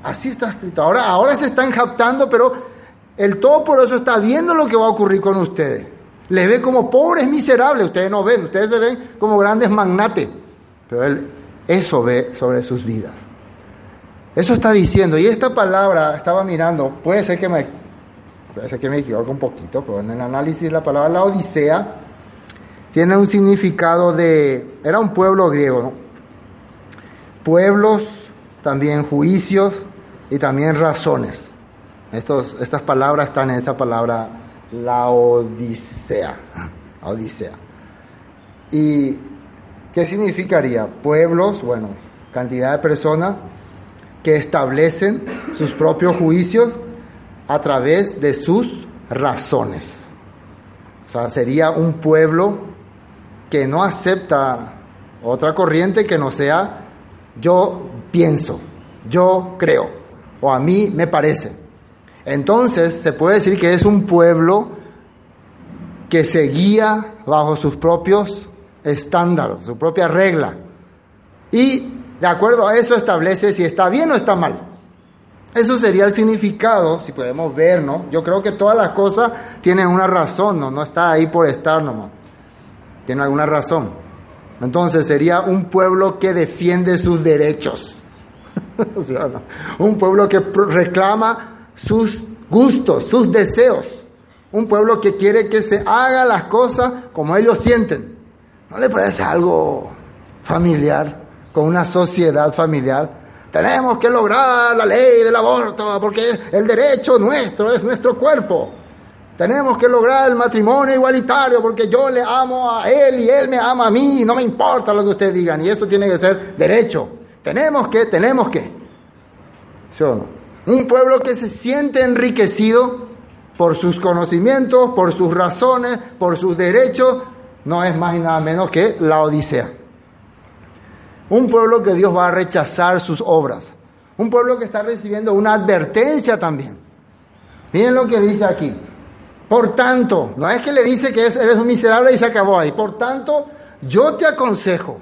Así está escrito. Ahora, ahora se están captando, pero el Todopoderoso está viendo lo que va a ocurrir con ustedes. Les ve como pobres miserables. Ustedes no ven, ustedes se ven como grandes magnates. Pero Él eso ve sobre sus vidas. Eso está diciendo. Y esta palabra, estaba mirando, puede ser que me, puede ser que me equivoque un poquito, pero en el análisis la palabra la Odisea tiene un significado de. Era un pueblo griego, ¿no? Pueblos, también juicios, y también razones. Estos, estas palabras están en esa palabra, la Odisea. Odisea. ¿Y qué significaría? Pueblos, bueno, cantidad de personas que establecen sus propios juicios a través de sus razones. O sea, sería un pueblo que no acepta otra corriente que no sea yo pienso, yo creo o a mí me parece. Entonces se puede decir que es un pueblo que se guía bajo sus propios estándares, su propia regla. Y de acuerdo a eso establece si está bien o está mal. Eso sería el significado, si podemos ver, ¿no? Yo creo que todas las cosas tienen una razón, ¿no? No está ahí por estar nomás. Tiene alguna razón. Entonces sería un pueblo que defiende sus derechos. Un pueblo que reclama sus gustos, sus deseos. Un pueblo que quiere que se haga las cosas como ellos sienten. ¿No le parece algo familiar con una sociedad familiar? Tenemos que lograr la ley del aborto porque el derecho nuestro es nuestro cuerpo. Tenemos que lograr el matrimonio igualitario porque yo le amo a él y él me ama a mí no me importa lo que ustedes digan. Y esto tiene que ser derecho. Tenemos que, tenemos que. ¿Sí o no? Un pueblo que se siente enriquecido por sus conocimientos, por sus razones, por sus derechos, no es más y nada menos que la Odisea. Un pueblo que Dios va a rechazar sus obras. Un pueblo que está recibiendo una advertencia también. Miren lo que dice aquí. Por tanto, no es que le dice que eres un miserable y se acabó ahí. Por tanto, yo te aconsejo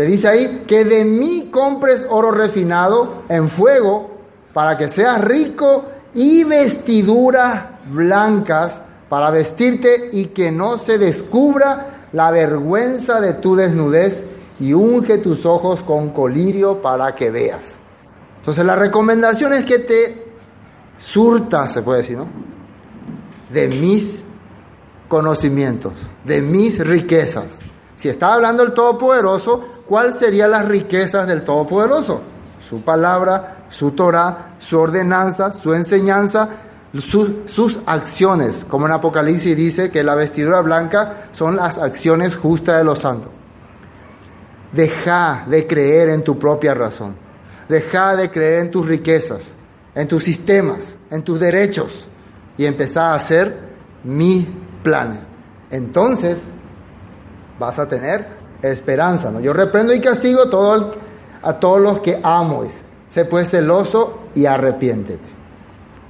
que dice ahí, que de mí compres oro refinado en fuego para que seas rico y vestiduras blancas para vestirte y que no se descubra la vergüenza de tu desnudez y unge tus ojos con colirio para que veas. Entonces la recomendación es que te surtas, se puede decir, ¿no? De mis conocimientos, de mis riquezas. Si está hablando el Todopoderoso, ¿cuáles serían las riquezas del Todopoderoso? Su palabra, su Torah, su ordenanza, su enseñanza, sus acciones. Como en Apocalipsis dice que la vestidura blanca son las acciones justas de los santos. Deja de creer en tu propia razón. Deja de creer en tus riquezas, en tus sistemas, en tus derechos y empezar a hacer mi plan. Entonces vas a tener esperanza. ¿no? Yo reprendo y castigo todo a todos los que amo. Sé pues celoso y arrepiéntete.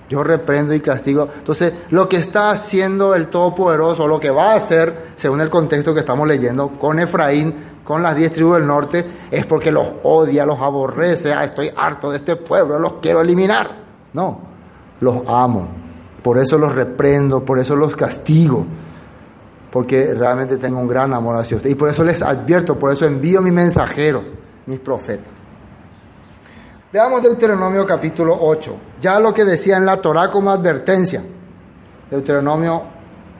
Yo reprendo y castigo. Entonces, lo que está haciendo el Todopoderoso, lo que va a hacer, según el contexto que estamos leyendo, con Efraín, con las diez tribus del norte, es porque los odia, los aborrece. Ah, estoy harto de este pueblo, los quiero eliminar. No, los amo. Por eso los reprendo, por eso los castigo. Porque realmente tengo un gran amor hacia ustedes. Y por eso les advierto, por eso envío mis mensajeros, mis profetas. Veamos Deuteronomio capítulo 8, ya lo que decía en la Torah como advertencia. Deuteronomio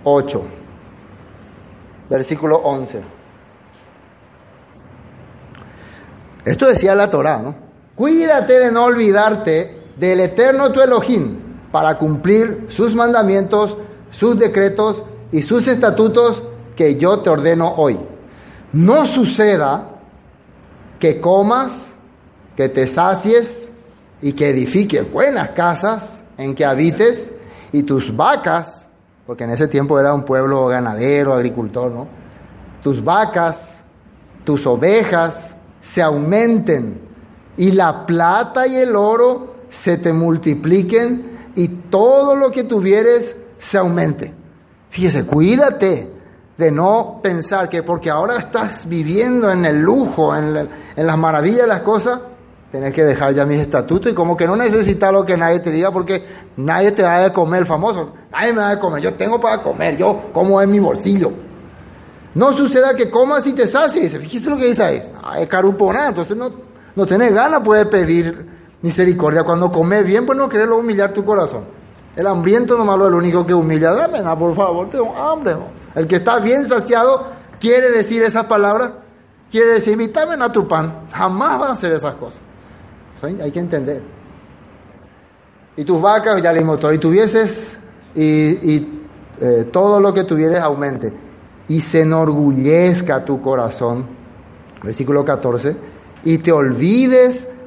8, versículo 11. Esto decía la Torah, ¿no? Cuídate de no olvidarte del eterno tu Elohim para cumplir sus mandamientos, sus decretos y sus estatutos que yo te ordeno hoy. No suceda que comas que te sacies y que edifiques buenas casas en que habites y tus vacas, porque en ese tiempo era un pueblo ganadero, agricultor, ¿no? Tus vacas, tus ovejas se aumenten y la plata y el oro se te multipliquen y todo lo que tuvieres se aumente. Fíjese, cuídate de no pensar que porque ahora estás viviendo en el lujo, en, en las maravillas de las cosas, Tienes que dejar ya mis estatutos y como que no necesitas lo que nadie te diga porque nadie te da de comer, famoso. Nadie me da de comer, yo tengo para comer, yo como en mi bolsillo. No suceda que comas y te sacies. Fíjese lo que dice ahí. No, es nada, entonces no, no tenés ganas, puedes pedir misericordia. Cuando comes bien, pues no querés humillar tu corazón. El hambriento nomás lo es el único que humilla. Dame por favor, tengo hambre. El que está bien saciado quiere decir esas palabras, quiere decir, invítame a tu pan. Jamás va a hacer esas cosas. Hay que entender. Y tus vacas, ya le todo, y tuvieses, y, eh, todo lo que tuvieres aumente, y se enorgullezca tu corazón, versículo 14, y te olvides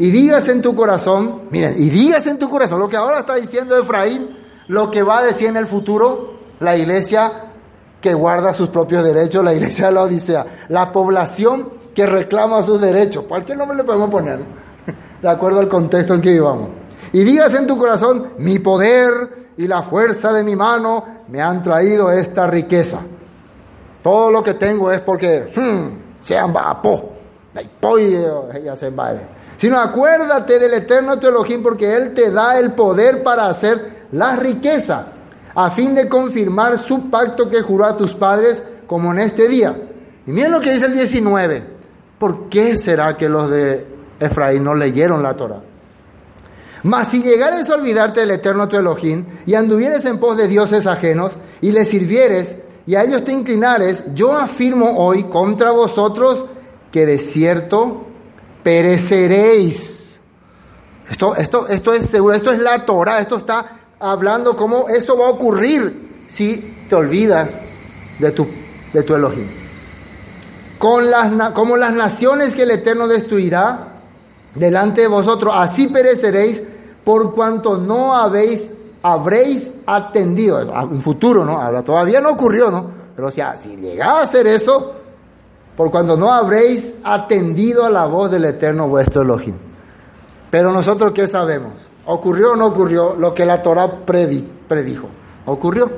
Y digas en tu corazón, miren, y digas en tu corazón lo que ahora está diciendo Efraín, lo que va a decir en el futuro la iglesia que guarda sus propios derechos, la iglesia de la Odisea, la población que reclama sus derechos, cualquier nombre le podemos poner, de acuerdo al contexto en que vivamos. Y digas en tu corazón, mi poder y la fuerza de mi mano me han traído esta riqueza. Todo lo que tengo es porque, hmm, sean vapo, ella se Sino acuérdate del eterno tu Elohim porque Él te da el poder para hacer la riqueza, a fin de confirmar su pacto que juró a tus padres como en este día. Y miren lo que dice el 19. ¿Por qué será que los de Efraín no leyeron la Torah? Mas si llegares a olvidarte del eterno tu Elohim y anduvieres en pos de dioses ajenos y les sirvieres y a ellos te inclinares, yo afirmo hoy contra vosotros que de cierto pereceréis. Esto, esto, esto es seguro, esto es la Torah, esto está hablando cómo eso va a ocurrir si te olvidas de tu, de tu. Con las, como las naciones que el Eterno destruirá delante de vosotros, así pereceréis por cuanto no habéis, habréis atendido, en futuro, ¿no? Todavía no ocurrió, ¿no? Pero sea, si llegaba a hacer eso, por cuanto no habréis atendido a la voz del Eterno vuestro Elohim. Pero nosotros, ¿qué sabemos? ¿Ocurrió o no ocurrió lo que la Torah predijo? ¿Ocurrió?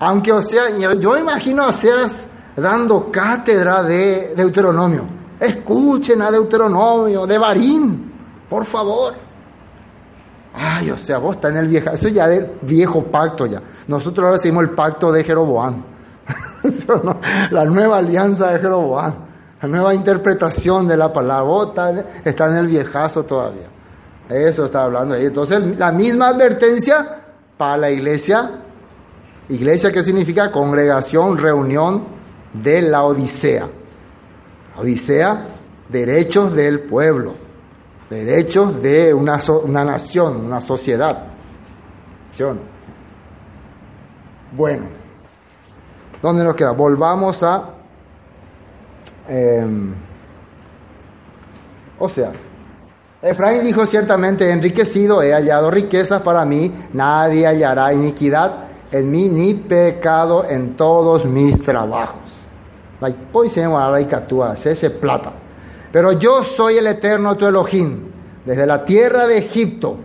Aunque o sea, yo, imagino a Oseas dando cátedra de Deuteronomio. Escuchen a Deuteronomio, de Barín, por favor. Ay, o sea, vos estás en el viejo, eso ya del viejo pacto ya. Nosotros ahora seguimos el pacto de Jeroboam. la nueva alianza de Jeroboam, la nueva interpretación de la palabra. Vos está en el viejazo todavía. Eso está hablando ahí. Entonces, la misma advertencia para la iglesia. Iglesia, ¿qué significa? Congregación, reunión de la Odisea. Odisea, derechos del pueblo, derechos de una, una nación, una sociedad. Bueno, ¿dónde nos queda? Volvamos a... Eh, o sea, Efraín dijo ciertamente, enriquecido, he hallado riquezas para mí, nadie hallará iniquidad en mí ni pecado en todos mis trabajos. ese plata. Pero yo soy el eterno tu Elohim, desde la tierra de Egipto.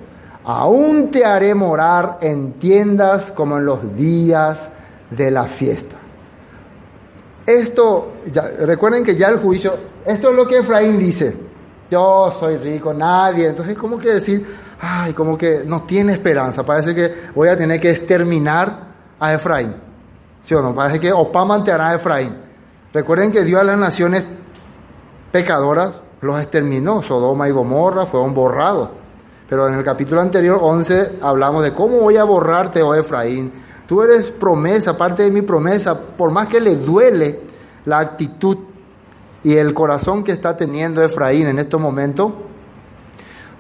Aún te haré morar en tiendas como en los días de la fiesta. Esto, recuerden que ya el juicio, esto es lo que Efraín dice yo soy rico, nadie. Entonces, ¿cómo que decir, ay, como que no tiene esperanza? Parece que voy a tener que exterminar a Efraín. ¿Sí o no? Parece que Opa mantenerá a Efraín. Recuerden que Dios a las naciones pecadoras los exterminó. Sodoma y Gomorra fueron borrados. Pero en el capítulo anterior, 11, hablamos de cómo voy a borrarte, oh Efraín. Tú eres promesa, parte de mi promesa, por más que le duele la actitud y el corazón que está teniendo Efraín en estos momentos,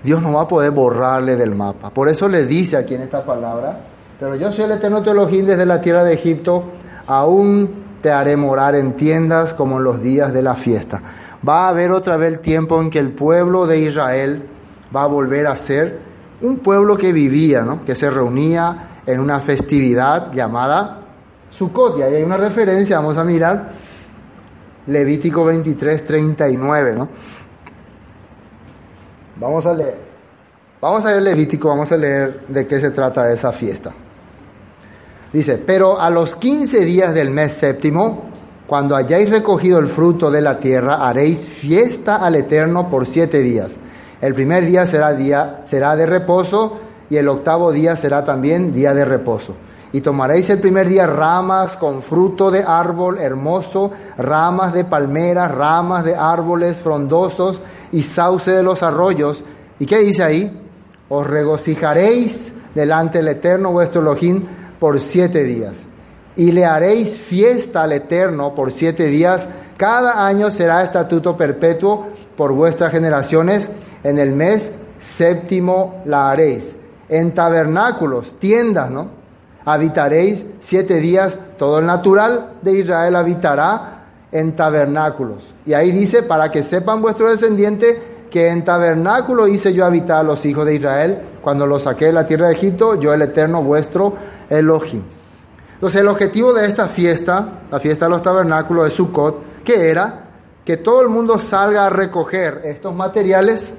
Dios no va a poder borrarle del mapa. Por eso le dice aquí en esta palabra, pero yo soy el eterno teologín desde la tierra de Egipto, aún te haré morar en tiendas como en los días de la fiesta. Va a haber otra vez el tiempo en que el pueblo de Israel va a volver a ser un pueblo que vivía, ¿no? que se reunía en una festividad llamada Sukkot. Y ahí hay una referencia, vamos a mirar, Levítico 23, 39, ¿no? Vamos a leer. Vamos a leer Levítico, vamos a leer de qué se trata esa fiesta. Dice, pero a los 15 días del mes séptimo, cuando hayáis recogido el fruto de la tierra, haréis fiesta al Eterno por siete días. El primer día será, día será de reposo y el octavo día será también día de reposo. Y tomaréis el primer día ramas con fruto de árbol hermoso, ramas de palmeras, ramas de árboles frondosos y sauce de los arroyos. ¿Y qué dice ahí? Os regocijaréis delante del Eterno vuestro Elohim por siete días. Y le haréis fiesta al Eterno por siete días. Cada año será estatuto perpetuo por vuestras generaciones. En el mes séptimo la haréis. En tabernáculos, tiendas, ¿no? habitaréis siete días, todo el natural de Israel habitará en tabernáculos. Y ahí dice, para que sepan vuestros descendientes, que en tabernáculo hice yo habitar a los hijos de Israel cuando los saqué de la tierra de Egipto, yo el eterno vuestro Elohim. Entonces el objetivo de esta fiesta, la fiesta de los tabernáculos de Sukkot, que era que todo el mundo salga a recoger estos materiales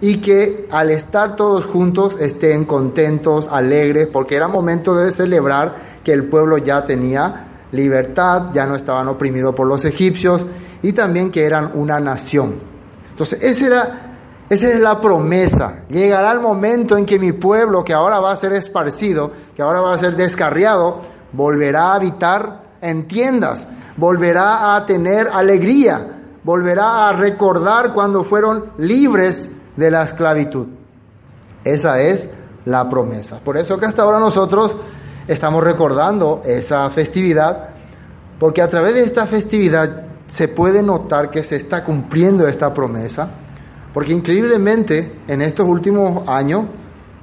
y que al estar todos juntos estén contentos, alegres, porque era momento de celebrar que el pueblo ya tenía libertad, ya no estaban oprimidos por los egipcios y también que eran una nación. Entonces, esa, era, esa es la promesa. Llegará el momento en que mi pueblo, que ahora va a ser esparcido, que ahora va a ser descarriado, volverá a habitar en tiendas, volverá a tener alegría, volverá a recordar cuando fueron libres de la esclavitud. Esa es la promesa. Por eso que hasta ahora nosotros estamos recordando esa festividad, porque a través de esta festividad se puede notar que se está cumpliendo esta promesa, porque increíblemente en estos últimos años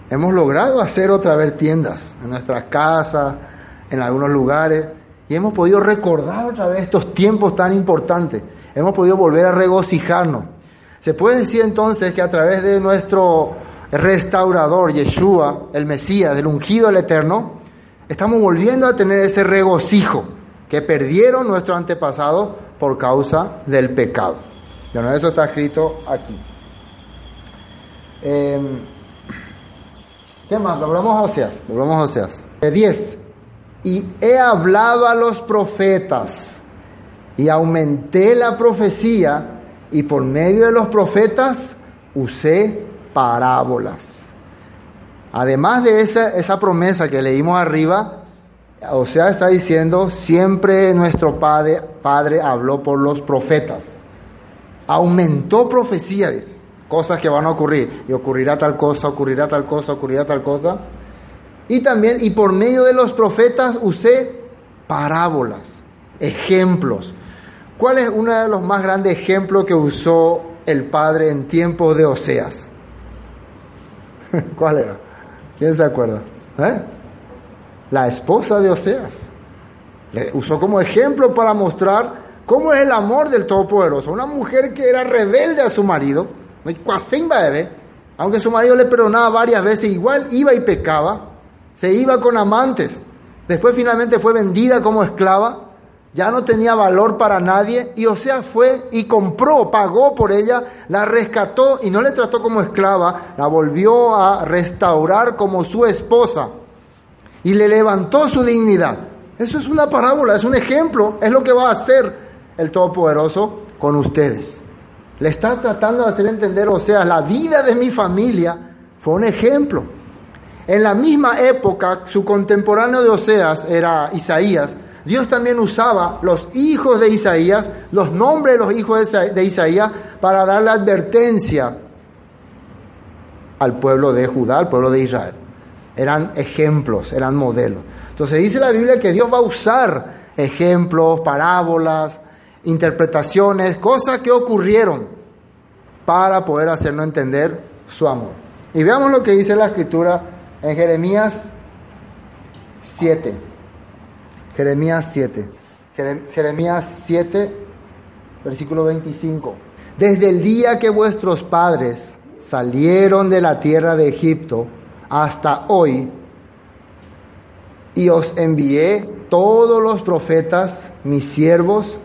hemos logrado hacer otra vez tiendas en nuestras casas, en algunos lugares, y hemos podido recordar otra vez estos tiempos tan importantes. Hemos podido volver a regocijarnos. Se puede decir entonces que a través de nuestro restaurador, Yeshua, el Mesías, el ungido, el eterno, estamos volviendo a tener ese regocijo que perdieron nuestros antepasados por causa del pecado. Bueno, eso está escrito aquí. Em, ¿Qué más? Volvamos a Oseas. Volvamos a Oseas. 10. Y he hablado a los profetas y aumenté la profecía y por medio de los profetas usé parábolas. Además de esa, esa promesa que leímos arriba, o sea, está diciendo, siempre nuestro padre, padre habló por los profetas. Aumentó profecías, cosas que van a ocurrir. Y ocurrirá tal cosa, ocurrirá tal cosa, ocurrirá tal cosa. Y también, y por medio de los profetas usé parábolas, ejemplos. ¿Cuál es uno de los más grandes ejemplos que usó el Padre en tiempos de Oseas? ¿Cuál era? ¿Quién se acuerda? ¿Eh? La esposa de Oseas. Le usó como ejemplo para mostrar cómo es el amor del Todopoderoso. Una mujer que era rebelde a su marido, aunque su marido le perdonaba varias veces, igual iba y pecaba, se iba con amantes. Después finalmente fue vendida como esclava ya no tenía valor para nadie y o sea fue y compró, pagó por ella, la rescató y no le trató como esclava, la volvió a restaurar como su esposa y le levantó su dignidad. Eso es una parábola, es un ejemplo, es lo que va a hacer el Todopoderoso con ustedes. Le está tratando de hacer entender, o sea, la vida de mi familia fue un ejemplo. En la misma época, su contemporáneo de Oseas era Isaías, Dios también usaba los hijos de Isaías, los nombres de los hijos de Isaías, para dar la advertencia al pueblo de Judá, al pueblo de Israel. Eran ejemplos, eran modelos. Entonces dice la Biblia que Dios va a usar ejemplos, parábolas, interpretaciones, cosas que ocurrieron para poder hacernos entender su amor. Y veamos lo que dice la escritura en Jeremías 7. Jeremías 7. Jeremías 7, versículo 25. Desde el día que vuestros padres salieron de la tierra de Egipto hasta hoy, y os envié todos los profetas, mis siervos,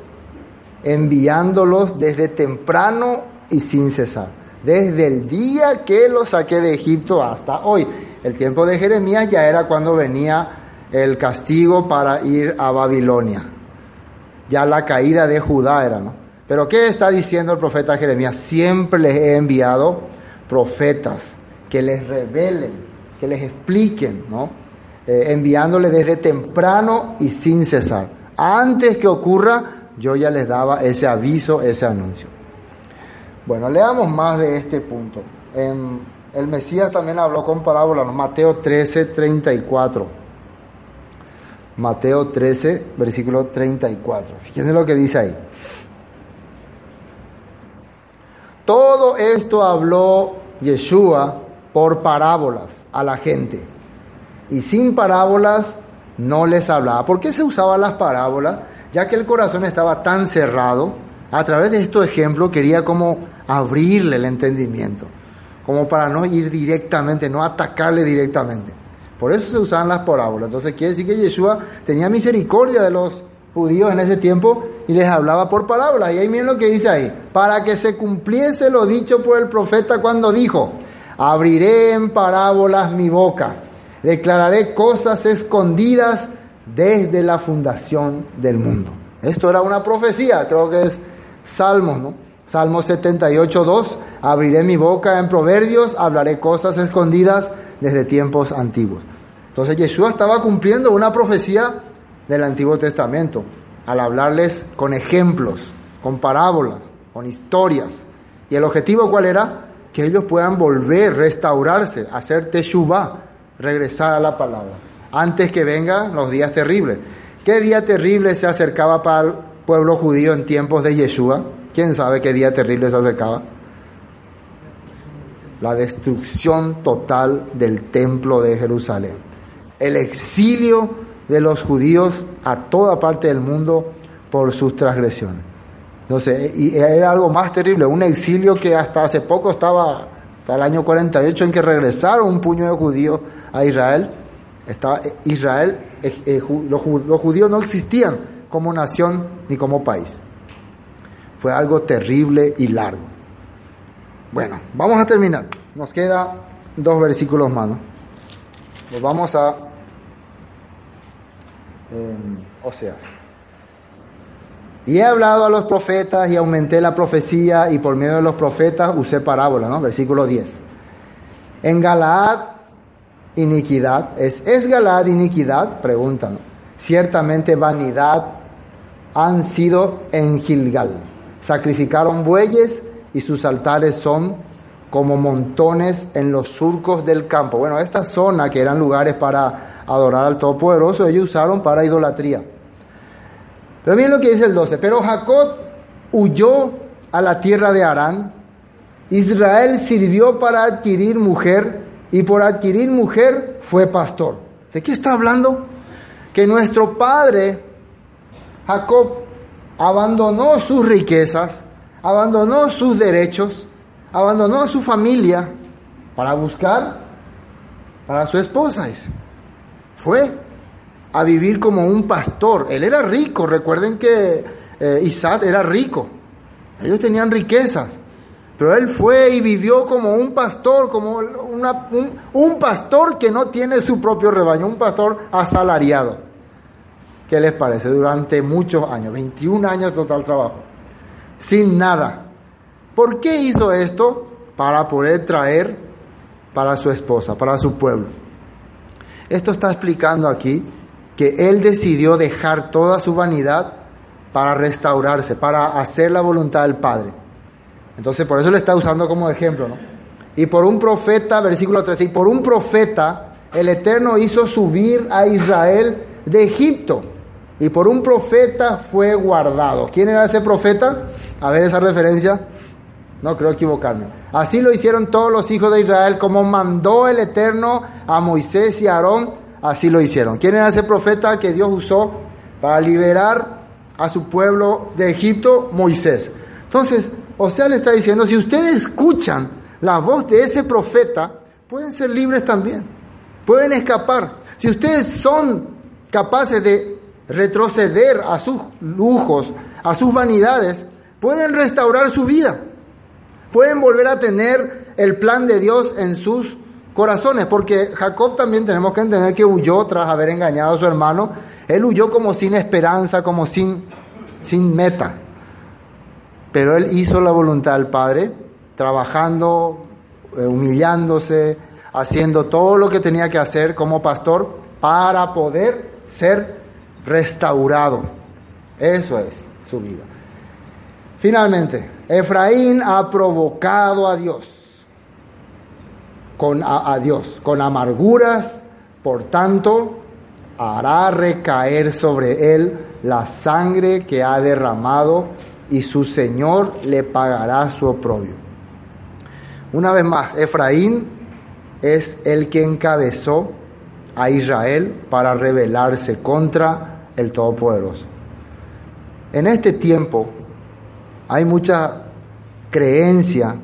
enviándolos desde temprano y sin cesar. Desde el día que los saqué de Egipto hasta hoy. El tiempo de Jeremías ya era cuando venía el castigo para ir a Babilonia. Ya la caída de Judá era, ¿no? Pero ¿qué está diciendo el profeta Jeremías? Siempre les he enviado profetas que les revelen, que les expliquen, ¿no? Eh, enviándoles desde temprano y sin cesar. Antes que ocurra, yo ya les daba ese aviso, ese anuncio. Bueno, leamos más de este punto. el Mesías también habló con parábolas, Mateo 13, 34. Mateo 13, versículo 34. Fíjense lo que dice ahí. Todo esto habló Yeshua por parábolas a la gente. Y sin parábolas no les hablaba. ¿Por qué se usaban las parábolas? Ya que el corazón estaba tan cerrado, a través de estos ejemplos quería como abrirle el entendimiento, como para no ir directamente, no atacarle directamente. Por eso se usaban las parábolas. Entonces quiere decir que Yeshua tenía misericordia de los judíos en ese tiempo y les hablaba por parábolas. Y ahí miren lo que dice ahí. Para que se cumpliese lo dicho por el profeta cuando dijo, abriré en parábolas mi boca, declararé cosas escondidas desde la fundación del mundo. Esto era una profecía, creo que es Salmos, ¿no? Salmo 78, 2, abriré mi boca en proverbios, hablaré cosas escondidas desde tiempos antiguos. Entonces Jesús estaba cumpliendo una profecía del Antiguo Testamento al hablarles con ejemplos, con parábolas, con historias. ¿Y el objetivo cuál era? Que ellos puedan volver, restaurarse, hacer teshuvah, regresar a la palabra, antes que vengan los días terribles. ¿Qué día terrible se acercaba para el pueblo judío en tiempos de Yeshua? ¿Quién sabe qué día terrible se acercaba? La destrucción total del templo de Jerusalén el exilio de los judíos a toda parte del mundo por sus transgresiones. Entonces, y era algo más terrible, un exilio que hasta hace poco estaba, hasta el año 48 en que regresaron un puño de judíos a Israel. Estaba Israel, eh, eh, los, judíos no existían como nación ni como país. Fue algo terrible y largo. Bueno, vamos a terminar. Nos queda dos versículos más. Nos vamos a Oseas. Y he hablado a los profetas y aumenté la profecía y por medio de los profetas usé parábola, ¿no? Versículo 10. En Galaad, iniquidad. ¿Es, ¿es Galaad iniquidad? Preguntan. Ciertamente vanidad han sido en Gilgal. Sacrificaron bueyes y sus altares son como montones en los surcos del campo. Bueno, esta zona que eran lugares para adorar al Todopoderoso, ellos usaron para idolatría. Pero miren lo que dice el 12. Pero Jacob huyó a la tierra de Arán. Israel sirvió para adquirir mujer y por adquirir mujer fue pastor. ¿De qué está hablando? Que nuestro padre Jacob abandonó sus riquezas, abandonó sus derechos, abandonó a su familia para buscar para su esposa. Fue a vivir como un pastor. Él era rico, recuerden que eh, Isaac era rico. Ellos tenían riquezas. Pero él fue y vivió como un pastor, como una, un, un pastor que no tiene su propio rebaño, un pastor asalariado. ¿Qué les parece? Durante muchos años, 21 años total trabajo, sin nada. ¿Por qué hizo esto? Para poder traer para su esposa, para su pueblo. Esto está explicando aquí que él decidió dejar toda su vanidad para restaurarse, para hacer la voluntad del Padre. Entonces, por eso le está usando como ejemplo, ¿no? Y por un profeta, versículo 13, y por un profeta el Eterno hizo subir a Israel de Egipto. Y por un profeta fue guardado. ¿Quién era ese profeta? A ver esa referencia. No creo equivocarme. Así lo hicieron todos los hijos de Israel, como mandó el Eterno a Moisés y a Aarón así lo hicieron. ¿Quién era ese profeta que Dios usó para liberar a su pueblo de Egipto? Moisés. Entonces, o sea, le está diciendo, si ustedes escuchan la voz de ese profeta, pueden ser libres también, pueden escapar. Si ustedes son capaces de retroceder a sus lujos, a sus vanidades, pueden restaurar su vida, pueden volver a tener el plan de Dios en sus corazones, porque Jacob también tenemos que entender que huyó tras haber engañado a su hermano, él huyó como sin esperanza, como sin, sin meta, pero él hizo la voluntad del Padre, trabajando, eh, humillándose, haciendo todo lo que tenía que hacer como pastor para poder ser restaurado. Eso es su vida. Finalmente, Efraín ha provocado a Dios con, a, Dios, con amarguras, por tanto, hará recaer sobre él la sangre que ha derramado y su Señor le pagará su oprobio. Una vez más, Efraín es el que encabezó a Israel para rebelarse contra el Todopoderoso. En este tiempo hay mucha creencia,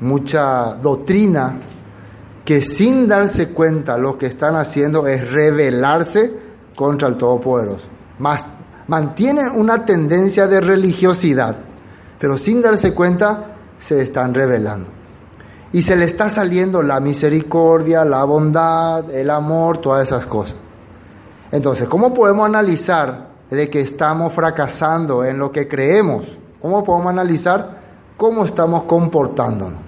mucha doctrina que sin darse cuenta lo que están haciendo es rebelarse contra el Todopoderoso. Más, mantienen una tendencia de religiosidad, pero sin darse cuenta se están rebelando. Y se le está saliendo la misericordia, la bondad, el amor, todas esas cosas. Entonces, ¿cómo podemos analizar de que estamos fracasando en lo que creemos? ¿Cómo podemos analizar cómo estamos comportándonos?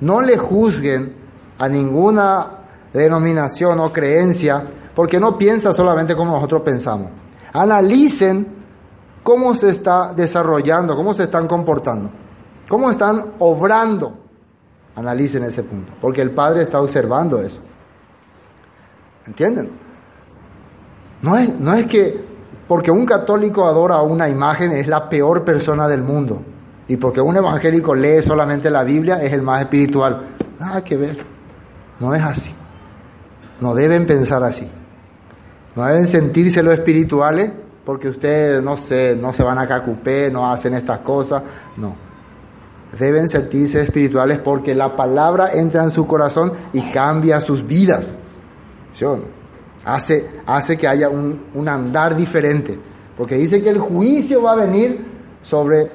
No le juzguen a ninguna denominación o creencia, porque no piensa solamente como nosotros pensamos. Analicen cómo se está desarrollando, cómo se están comportando, cómo están obrando. Analicen ese punto, porque el Padre está observando eso. ¿Entienden? No es, no es que porque un católico adora una imagen es la peor persona del mundo. Y porque un evangélico lee solamente la Biblia es el más espiritual. Nada que ver. No es así. No deben pensar así. No deben sentirse los espirituales porque ustedes, no sé, no se van a cacupé, no hacen estas cosas. No. Deben sentirse espirituales porque la palabra entra en su corazón y cambia sus vidas. ¿Sí Hace, hace que haya un andar diferente. Porque dice que el juicio va a venir sobre,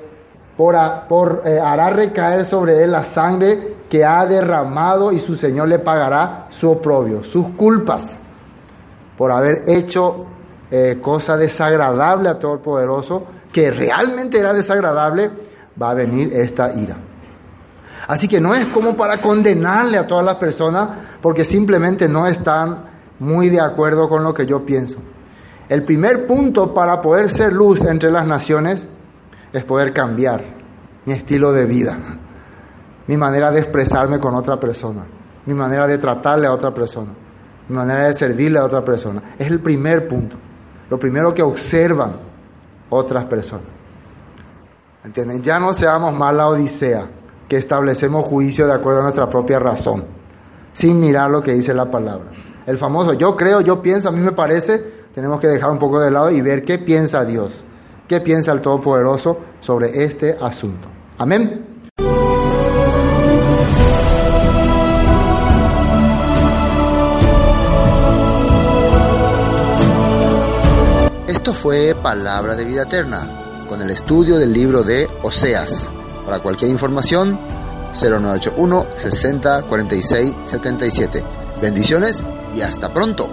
por, eh, hará recaer sobre él la sangre que ha derramado y su Señor le pagará su oprobio, sus culpas por haber hecho eh, cosa desagradable a todo poderoso, que realmente era desagradable, va a venir esta ira. Así que no es como para condenarle a todas las personas porque simplemente no están muy de acuerdo con lo que yo pienso. El primer punto para poder ser luz entre las naciones es poder cambiar mi estilo de vida, mi manera de expresarme con otra persona, mi manera de tratarle a otra persona, mi manera de servirle a otra persona. Es el primer punto, lo primero que observan otras personas. ¿Entienden? Ya no seamos más la odisea, que establecemos juicio de acuerdo a nuestra propia razón, sin mirar lo que dice la palabra. El famoso yo creo, yo pienso, a mí me parece, tenemos que dejar un poco de lado y ver qué piensa Dios, qué piensa el Todopoderoso sobre este asunto. Amén. Esto fue Palabra de Vida Eterna, con el estudio del libro de Oseas. Para cualquier información, 0981 60 46 77. Bendiciones y hasta pronto.